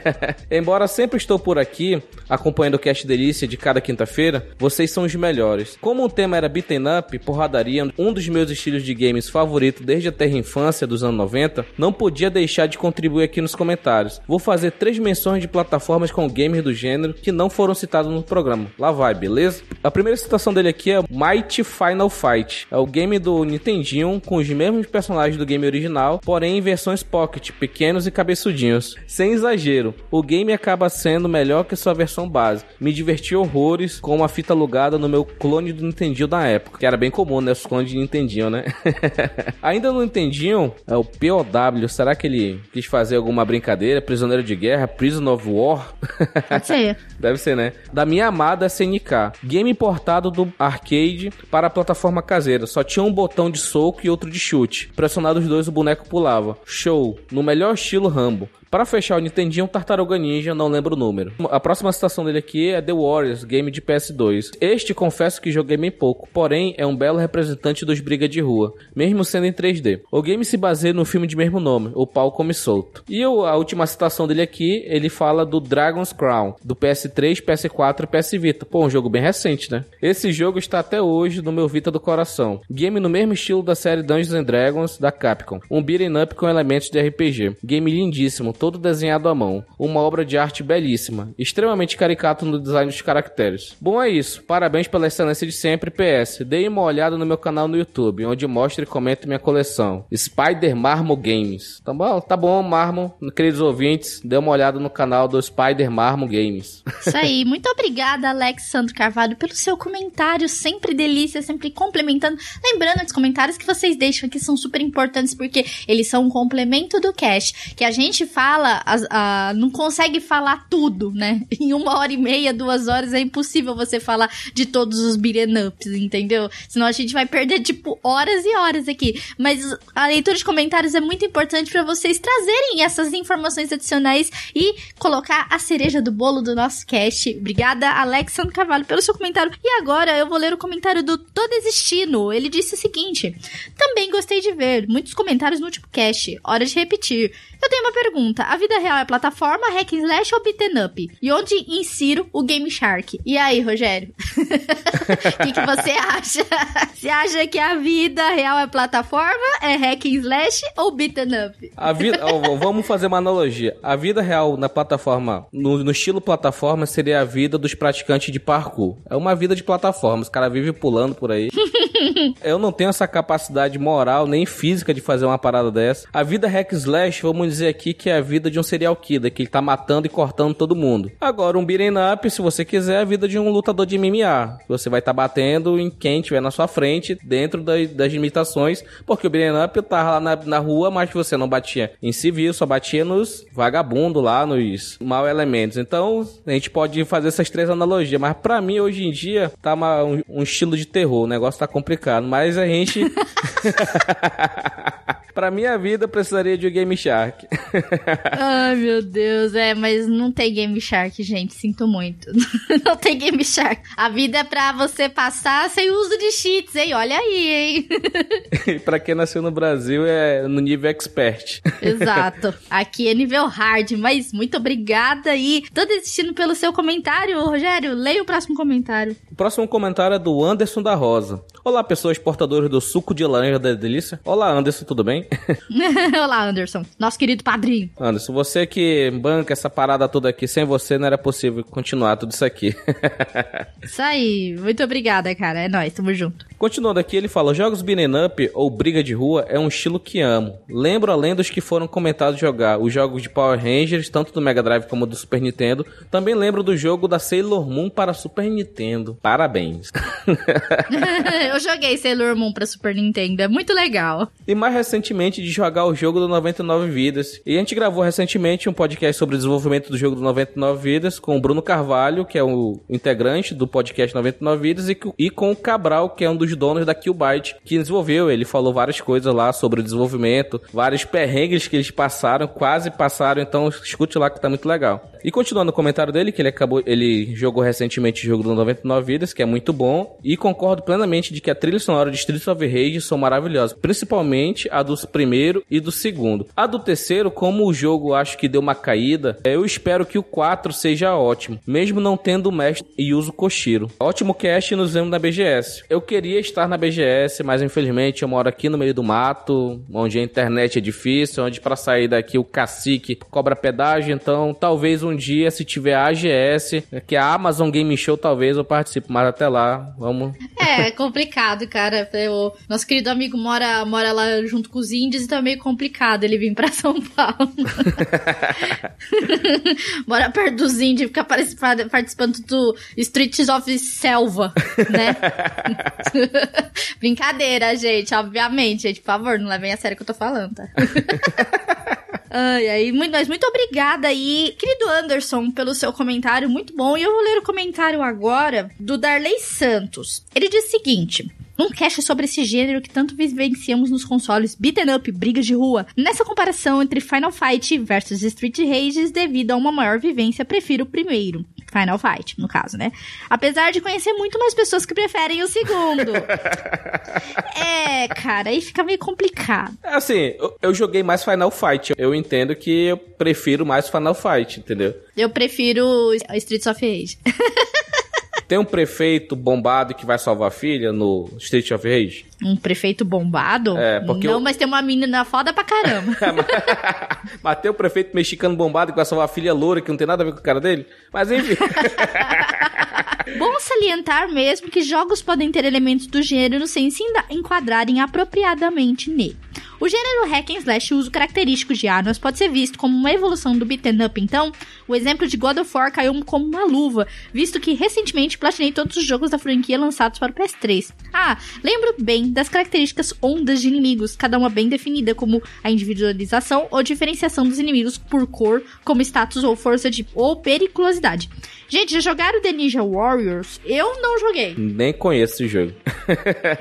Embora sempre estou por aqui, acompanhando o Cast Delícia de cada quinta-feira, vocês são os melhores. Como o tema era beaten up, porradaria, um dos meus estilos de games favorito desde a terra infância dos anos 90, não podia deixar de contribuir aqui nos comentários. Vou fazer três menções de plataformas com games do gênero que não foram citados no programa. Lá vai, beleza? A primeira citação dele aqui é Mighty Final Fight. É o game do Nintendinho com os mesmos personagens do game original, porém porém em versões pocket, pequenos e cabeçudinhos. Sem exagero, o game acaba sendo melhor que sua versão base. Me diverti horrores com uma fita alugada no meu clone do Nintendinho da época, que era bem comum, né? Os clones de Nintendinho, né? Ainda não entendiam é o POW, será que ele quis fazer alguma brincadeira? Prisioneiro de guerra, Prison of War? Pode ser. Deve ser, né? Da minha amada SNK. Game importado do arcade para a plataforma caseira. Só tinha um botão de soco e outro de chute. Pressionado os dois, o boneco pulava. Show. No melhor estilo Rambo. Para fechar o Nintendinho, Tartaruga Ninja, não lembro o número. A próxima citação dele aqui é The Warriors, game de PS2. Este confesso que joguei bem pouco, porém é um belo representante dos briga de rua, mesmo sendo em 3D. O game se baseia no filme de mesmo nome, O Pau Come Solto. E a última citação dele aqui, ele fala do Dragon's Crown, do PS3, PS4 e PS Vita. Pô, um jogo bem recente, né? Esse jogo está até hoje no meu Vita do coração. Game no mesmo estilo da série Dungeons and Dragons da Capcom. Um beat'em up com elementos de RPG. Game lindíssimo, todo desenhado à mão. Uma obra de arte belíssima, extremamente caricato no design dos caracteres. Bom, é isso. Parabéns pela excelência de sempre. PS, dei uma olhada no meu canal no YouTube, onde mostro e comento minha coleção. Spider Marmo Games. Tá bom, tá bom, Marmo, queridos ouvintes, dê uma olhada no canal do Spider Marmo Games. Isso aí. Muito obrigada, Alex Sandro Carvalho, pelo seu comentário. Sempre delícia, sempre complementando. Lembrando dos comentários que vocês deixam aqui são super importantes porque eles são um complemento do cast. Que a gente fala, a, a, não consegue falar tudo, né? Em uma hora e meia, duas horas é impossível você falar de todos os beat'em ups, entendeu? Senão a gente vai perder, tipo, horas e horas aqui. Mas a leitura de comentários é muito importante para vocês trazerem essas informações adicionais e colocar a cereja do bolo do nosso cast. Obrigada, Alexandre Carvalho, pelo seu comentário. E agora eu vou ler o comentário do Tô Desistindo. Ele disse o seguinte: Também gostei de ver muitos comentários no último cast. Hora de repetir. Eu tenho uma pergunta. A vida real é plataforma, hack and slash ou beaten up? E onde insiro o Game Shark? E aí, Rogério? O que, que você acha? Você acha que a vida real é plataforma, é hack and slash ou beaten up? A vida, ó, vamos fazer uma analogia. A vida real na plataforma, no, no estilo plataforma, seria a vida dos praticantes de parkour. É uma vida de plataforma. Os caras vivem pulando por aí. Eu não tenho essa capacidade moral nem física de fazer uma parada dessa. A vida hack slash, vamos dizer aqui que é a vida de um serial killer, que ele tá matando e cortando todo mundo. Agora, um beat'em up, se você quiser, é a vida de um lutador de MMA. Você vai estar tá batendo em quem estiver na sua frente, dentro da, das limitações, porque o beat'em up tava lá na, na rua, mas você não batia em civil, só batia nos vagabundos lá, nos mal elementos. Então, a gente pode fazer essas três analogias, mas para mim, hoje em dia, tá uma, um, um estilo de terror, o negócio tá complicado, mas a gente... pra minha vida, eu precisaria de um Game Shark. Ai, meu Deus, é, mas não tem Game Shark, gente, sinto muito. não tem Game Shark. A vida é pra você passar sem uso de cheats, hein? Olha aí, hein? pra quem nasceu no Brasil, é no nível expert. Exato. Aqui é nível hard, mas muito obrigada e tô desistindo pelo seu comentário, Rogério. Leia o próximo comentário. O próximo comentário é do Anderson da Rosa. Olá, pessoas portadoras do suco de laranja da delícia. Olá, Anderson, tudo bem? Olá, Anderson. Nosso querido padrinho. Anderson, você que banca essa parada toda aqui, sem você não era possível continuar tudo isso aqui. isso aí. Muito obrigada, cara. É nóis, tamo junto. Continuando aqui, ele fala: Jogos beat'em up ou briga de rua é um estilo que amo. Lembro além dos que foram comentados jogar os jogos de Power Rangers, tanto do Mega Drive como do Super Nintendo. Também lembro do jogo da Sailor Moon para Super Nintendo. Parabéns. Eu joguei Sailor Moon para Super Nintendo, é muito legal. E mais recentemente de jogar o jogo do 99 Vidas. E a gente gravou recentemente um podcast sobre o desenvolvimento do jogo do 99 Vidas com o Bruno Carvalho, que é o integrante do podcast 99 Vidas, e com o Cabral, que é um dos donos da Killbyte, que desenvolveu. Ele falou várias coisas lá sobre o desenvolvimento, vários perrengues que eles passaram, quase passaram, então escute lá que tá muito legal. E continuando o comentário dele, que ele acabou, ele jogou recentemente o jogo do 99 Vidas, que é muito bom, e concordo plenamente de que a trilha sonora de Streets of Rage são maravilhosas, principalmente a do primeiro e do segundo. A do terceiro, como o jogo acho que deu uma caída, eu espero que o 4 seja ótimo, mesmo não tendo o mestre Yuzo Koshiro. Ótimo cast nos vemos na BGS. Eu queria estar na BGS, mas infelizmente eu moro aqui no meio do mato, onde a internet é difícil, onde para sair daqui o cacique cobra pedágio, então talvez um dia, se tiver a AGS, que é a Amazon Game Show, talvez eu participe, mas até lá, vamos. É, é complicado, cara. O nosso querido amigo mora, mora lá junto com os indies, então é meio complicado ele vir pra São Paulo. Bora perto dos índios, ficar participando do Streets of Selva, né? Brincadeira, gente, obviamente, gente, por favor, não levem a sério o que eu tô falando, tá? Ai, ai, muito, mas muito obrigada aí, querido Anderson, pelo seu comentário, muito bom. E eu vou ler o comentário agora do Darley Santos. Ele diz o seguinte: um cast sobre esse gênero que tanto vivenciamos nos consoles beaten up, brigas de rua. Nessa comparação entre Final Fight versus Street Rages, devido a uma maior vivência, prefiro o primeiro. Final Fight, no caso, né? Apesar de conhecer muito mais pessoas que preferem o segundo. é, cara, aí fica meio complicado. É assim, eu, eu joguei mais Final Fight. Eu entendo que eu prefiro mais Final Fight, entendeu? Eu prefiro Streets of Rage. Tem um prefeito bombado que vai salvar a filha no Street of Rage? Um prefeito bombado? É, porque. Não, eu... mas tem uma menina foda pra caramba. mas tem o um prefeito mexicano bombado que vai salvar a filha loura, que não tem nada a ver com o cara dele. Mas enfim. Bom salientar mesmo que jogos podem ter elementos do gênero sem se enquadrarem apropriadamente nele. O gênero hack and slash uso característico de armas pode ser visto como uma evolução do beat'em up, então, o exemplo de God of War caiu como uma luva, visto que recentemente platinei todos os jogos da franquia lançados para o PS3. Ah, lembro bem das características ondas de inimigos, cada uma bem definida, como a individualização ou diferenciação dos inimigos por cor, como status ou força de ou periculosidade. Gente, já jogaram The Ninja Warriors? Eu não joguei. Nem conheço esse jogo.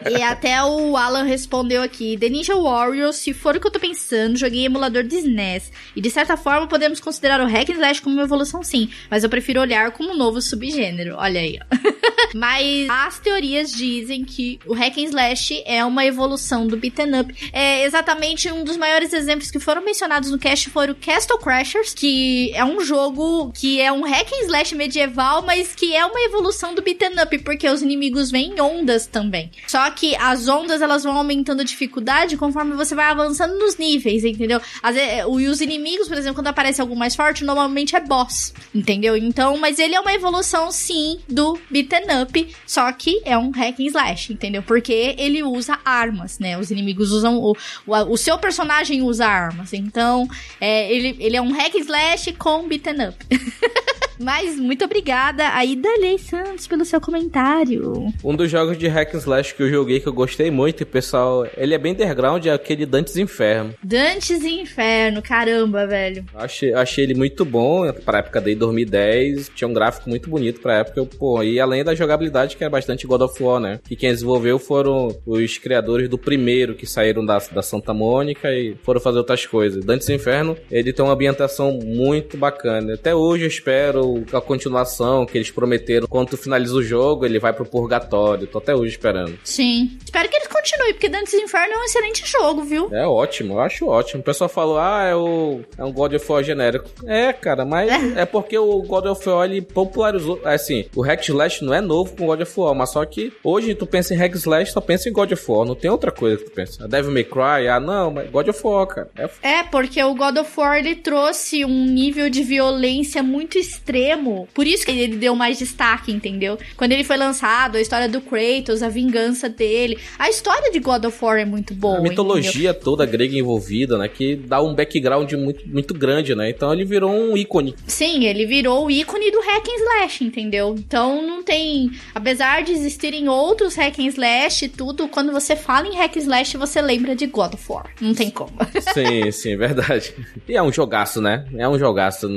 e até o Alan respondeu aqui: The Ninja Warriors, se for o que eu tô pensando, joguei emulador de SNES. E de certa forma podemos considerar o Hack and Slash como uma evolução sim, mas eu prefiro olhar como um novo subgênero. Olha aí, mas as teorias dizem que o Hack and Slash é uma evolução do beaten up. É exatamente um dos maiores exemplos que foram mencionados no cast foi o Castle Crashers, que é um jogo que é um Hack and Slash medieval mas que é uma evolução do beaten up, porque os inimigos vêm em ondas também. Só que as ondas elas vão aumentando a dificuldade conforme você vai avançando nos níveis, entendeu? As, e os inimigos, por exemplo, quando aparece algo mais forte, normalmente é boss, entendeu? Então, mas ele é uma evolução sim do beaten up, só que é um hack and slash, entendeu? Porque ele usa armas, né? Os inimigos usam o, o, o seu personagem usa armas. Então, é, ele, ele é um hack and slash com beaten up. Mas muito obrigada aí, Darley Santos, pelo seu comentário. Um dos jogos de hack and slash que eu joguei que eu gostei muito, e pessoal, ele é bem underground, é aquele Dantes Inferno. Dantes Inferno, caramba, velho. Achei, achei ele muito bom, pra época de 2010, tinha um gráfico muito bonito pra época, pô, e além da jogabilidade que era bastante God of War, né? Que quem desenvolveu foram os criadores do primeiro que saíram da, da Santa Mônica e foram fazer outras coisas. Dantes Inferno, ele tem uma ambientação muito bacana. Até hoje eu espero a continuação que eles prometeram. Quando tu finaliza o jogo, ele vai pro purgatório. Tô até hoje esperando. Sim. Espero que eles continuem, porque Dantes Inferno é um excelente jogo, viu? É ótimo, eu acho ótimo. O pessoal falou, ah, é, o, é um God of War genérico. É, cara, mas é, é porque o God of War, ele popularizou. É assim, o Hack Slash não é novo com God of War, mas só que hoje tu pensa em Hack Slash, só pensa em God of War. Não tem outra coisa que tu pensa. A Devil May Cry, ah, não, mas God of War, cara. É, é porque o God of War, ele trouxe um nível de violência muito extremo. Por isso que ele deu mais destaque, entendeu? Quando ele foi lançado, a história do Kratos, a vingança dele. A história de God of War é muito boa. A mitologia entendeu? toda grega envolvida, né? Que dá um background muito, muito grande, né? Então ele virou um ícone. Sim, ele virou o ícone do hack and slash, entendeu? Então não tem. Apesar de existirem outros hack and slash e tudo, quando você fala em hack and slash, você lembra de God of War. Não tem como. Sim, sim, é verdade. E é um jogaço, né? É um jogaço.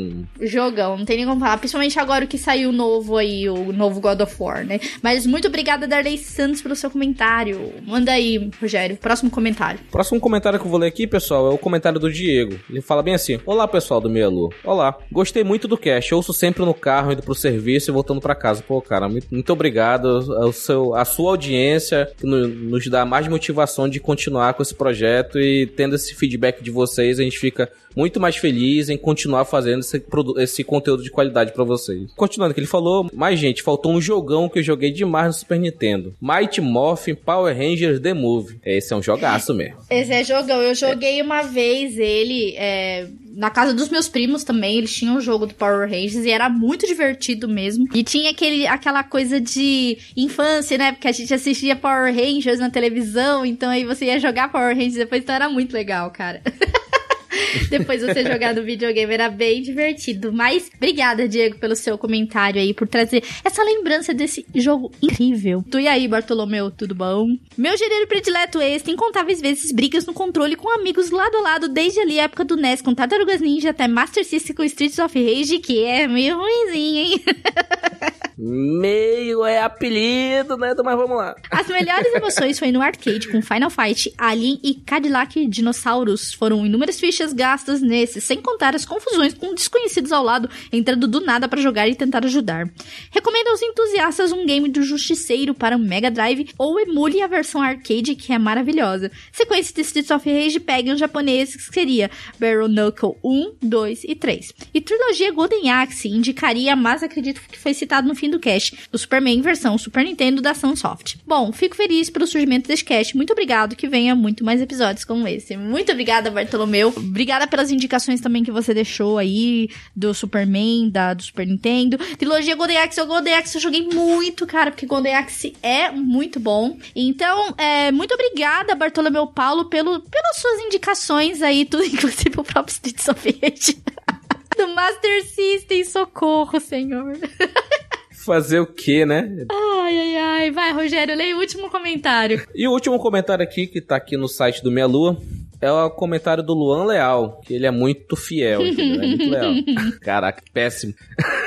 Jogão, não tem nem como falar. Principalmente agora que saiu o novo aí, o novo God of War, né? Mas muito obrigada, Darley Santos, pelo seu comentário. Manda aí, Rogério, próximo comentário. Próximo comentário que eu vou ler aqui, pessoal, é o comentário do Diego. Ele fala bem assim: Olá, pessoal do Meia Lua. Olá, gostei muito do cast. Ouço sempre no carro, indo pro serviço e voltando para casa. Pô, cara, muito, muito obrigado. Ao seu, a sua audiência que nos dá mais motivação de continuar com esse projeto e tendo esse feedback de vocês, a gente fica muito mais feliz em continuar fazendo esse, esse conteúdo de qualidade para vocês. Continuando o que ele falou, mais gente, faltou um jogão que eu joguei demais no Super Nintendo. Mighty Morphin Power Rangers The Move. Esse é um jogaço mesmo. Esse é jogão. Eu joguei uma vez ele é, na casa dos meus primos também. Eles tinham um jogo do Power Rangers e era muito divertido mesmo. E tinha aquele, aquela coisa de infância, né? Porque a gente assistia Power Rangers na televisão. Então aí você ia jogar Power Rangers depois. Então era muito legal, cara. Depois você jogar no videogame era bem divertido. Mas obrigada, Diego, pelo seu comentário aí, por trazer essa lembrança desse jogo incrível. Tu e aí, Bartolomeu, tudo bom? Meu gênero predileto é incontáveis vezes brigas no controle com amigos lado a lado, desde ali a época do NES com Tartarugas Ninja até Master System com Streets of Rage, que é meio ruimzinho, hein? É apelido, né? Mas vamos lá. As melhores emoções foi no arcade com Final Fight, Alien e Cadillac Dinossauros. Foram inúmeras fichas gastas nesse, sem contar as confusões com desconhecidos ao lado, entrando do nada para jogar e tentar ajudar. Recomendo aos entusiastas um game do Justiceiro para o Mega Drive ou emule a versão arcade que é maravilhosa. Sequência de Streets of Rage pegue um japonês que seria Barrel Knuckle 1, 2 e 3. E trilogia Golden Axe indicaria, mas acredito que foi citado no fim do cast, o Superman versão Super Nintendo da Sunsoft. Bom, fico feliz pelo surgimento desse cast. Muito obrigado que venha muito mais episódios como esse. Muito obrigada, Bartolomeu. Obrigada pelas indicações também que você deixou aí do Superman, da, do Super Nintendo. Trilogia Golden Axe, o Golden Axe eu joguei muito, cara, porque Golden Axe é muito bom. Então, é, muito obrigada, Bartolomeu Paulo, pelo, pelas suas indicações aí, tudo, inclusive o próprio Streets of Rage. do Master System, socorro, senhor. Fazer o quê, né? Ai, ai, ai. Vai, Rogério, leia o último comentário. E o último comentário aqui, que tá aqui no site do Meia Lua, é o comentário do Luan Leal, que ele é muito fiel, entendeu? É muito leal. Caraca, péssimo.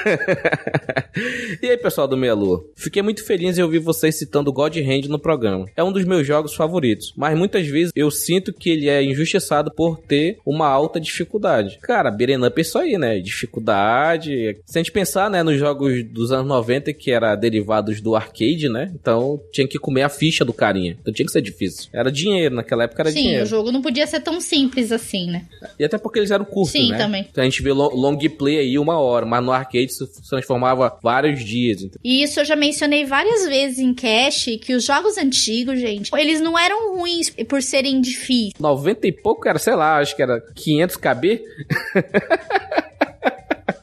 e aí, pessoal do Meia Lua? Fiquei muito feliz em ouvir vocês citando God Hand no programa. É um dos meus jogos favoritos, mas muitas vezes eu sinto que ele é injustiçado por ter uma alta dificuldade. Cara, beat'em up é isso aí, né? Dificuldade. Se a gente pensar, né, nos jogos dos anos 90 que era derivados do arcade, né? Então tinha que comer a ficha do carinha. Então tinha que ser difícil. Era dinheiro, naquela época era Sim, dinheiro. Sim, o jogo não podia ser tão simples assim, né? E até porque eles eram curtos, Sim, né? também. Então a gente vê long play aí uma hora, mas no arcade isso se transformava vários dias. Então. E isso eu já mencionei várias vezes em Cash, que os jogos antigos, gente, eles não eram ruins por serem difíceis. 90 e pouco era, sei lá, acho que era 500 KB.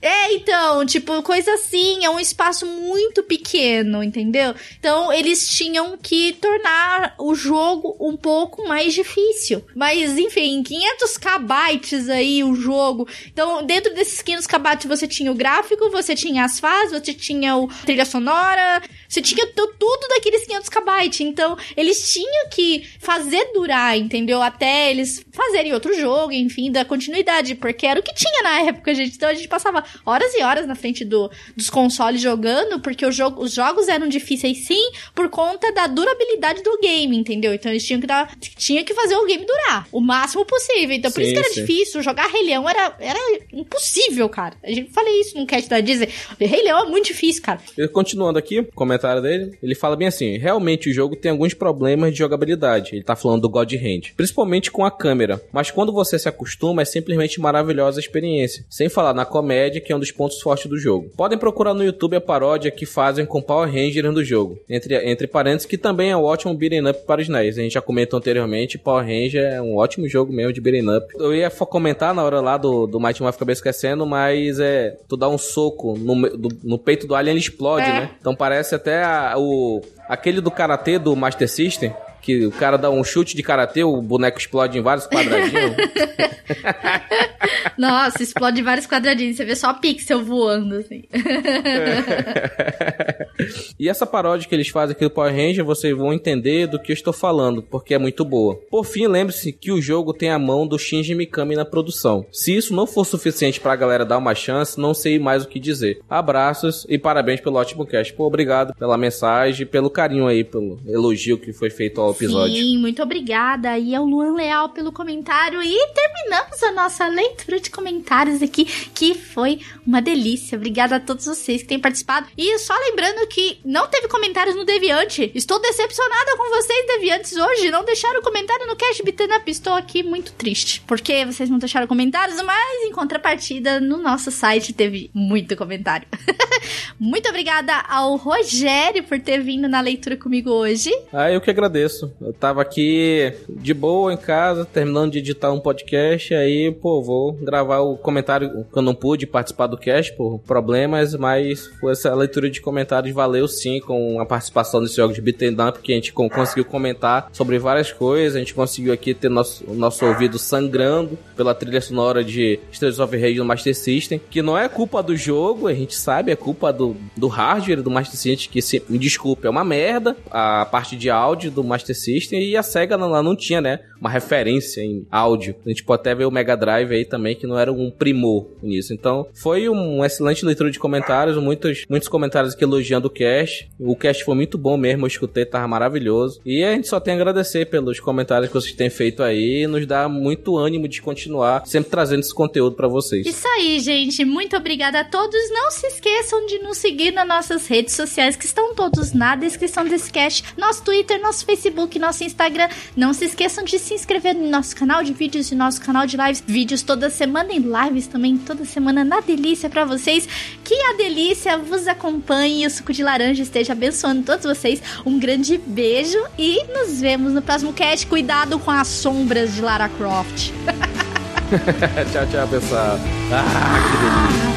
É, então, tipo, coisa assim, é um espaço muito pequeno, entendeu? Então, eles tinham que tornar o jogo um pouco mais difícil. Mas, enfim, 500 kbytes aí o jogo. Então, dentro desses 500 kbytes você tinha o gráfico, você tinha as fases, você tinha o trilha sonora, você tinha tudo daqueles 500 kbytes. Então, eles tinham que fazer durar, entendeu? Até eles fazerem outro jogo, enfim, da continuidade, porque era o que tinha na época, gente. Então, a gente passava horas e horas na frente do, dos consoles jogando, porque jogo, os jogos eram difíceis sim, por conta da durabilidade do game, entendeu? Então eles tinham que dar, tinha que fazer o game durar o máximo possível. Então por sim, isso que era sim. difícil, jogar Rei Leão era, era impossível, cara. A gente falei isso no cast da Disney. Rei Leão é muito difícil, cara. Continuando aqui, comentário dele, ele fala bem assim: realmente o jogo tem alguns problemas de jogabilidade. Ele tá falando do God Hand, principalmente com a câmera. Mas quando você se acostuma, é simplesmente maravilhosa a experiência. Sem falar na comédia, que é um dos pontos fortes do jogo. Podem procurar no YouTube a paródia que fazem com Power Rangers do jogo. Entre, entre parênteses, que também é um ótimo beat'em up para os NES. A gente já comentou anteriormente, Power Ranger é um ótimo jogo mesmo de beat'em up. Eu ia comentar na hora lá do, do Mighty Morphin, acabei esquecendo, mas é... Tu dá um soco no, do, no peito do alien, ele explode, é. né? Então parece até a, o... Aquele do Karatê do Master System, que o cara dá um chute de karatê, o boneco explode em vários quadradinhos. Nossa, explode em vários quadradinhos. Você vê só pixel voando, assim. e essa paródia que eles fazem aqui do Power Ranger, vocês vão entender do que eu estou falando, porque é muito boa. Por fim, lembre-se que o jogo tem a mão do Shinji Mikami na produção. Se isso não for suficiente pra galera dar uma chance, não sei mais o que dizer. Abraços e parabéns pelo ótimo cast. Pô, obrigado pela mensagem, pelo carinho aí, pelo elogio que foi feito ao episódio. Sim, muito obrigada e ao Luan Leal pelo comentário. E terminamos a nossa leitura de comentários aqui, que foi uma delícia. Obrigada a todos vocês que têm participado. E só lembrando que não teve comentários no Deviante. Estou decepcionada com vocês, Deviantes, hoje. Não deixaram comentário no Cash Beaten Up. Estou aqui muito triste. Porque vocês não deixaram comentários, mas em contrapartida, no nosso site teve muito comentário. muito obrigada ao Rogério por ter vindo na leitura comigo hoje. Ah, eu que agradeço. Eu tava aqui de boa em casa, terminando de editar um podcast, aí, pô, vou gravar o comentário que eu não pude participar do cast por problemas, mas foi essa leitura de comentários valeu sim com a participação desse jogo de beat'em up, que a gente conseguiu comentar sobre várias coisas, a gente conseguiu aqui ter nosso, nosso ouvido sangrando pela trilha sonora de Streets of Rage no Master System, que não é culpa do jogo, a gente sabe, é culpa do, do hardware do Master System, que se, me desculpe, é uma merda, a parte de áudio do Master System, e a SEGA não, não tinha, né, uma referência em áudio. A gente pode até ver o Mega Drive aí também, que não era um primor nisso. Então, foi um excelente leitura de comentários, muitos, muitos comentários aqui elogiando o cast. O cast foi muito bom mesmo, eu escutei, tava maravilhoso. E a gente só tem a agradecer pelos comentários que vocês têm feito aí, nos dá muito ânimo de continuar sempre trazendo esse conteúdo para vocês. Isso aí, gente. Muito obrigada a todos. Não se esqueçam de nos seguir nas nossas redes sociais, que estão todos na descrição desse cast. Nosso Twitter, nosso Facebook, nosso Instagram. Não se esqueçam de se inscrever no nosso canal de vídeos e nosso canal de lives. Vídeos toda semana em lives também, toda semana na delícia para vocês. Que a delícia vos acompanhe e o suco de laranja esteja abençoando todos vocês. Um grande beijo e nos vemos no próximo cast. Cuidado com as sombras de Lara Croft. tchau, tchau, pessoal. Ah, que delícia.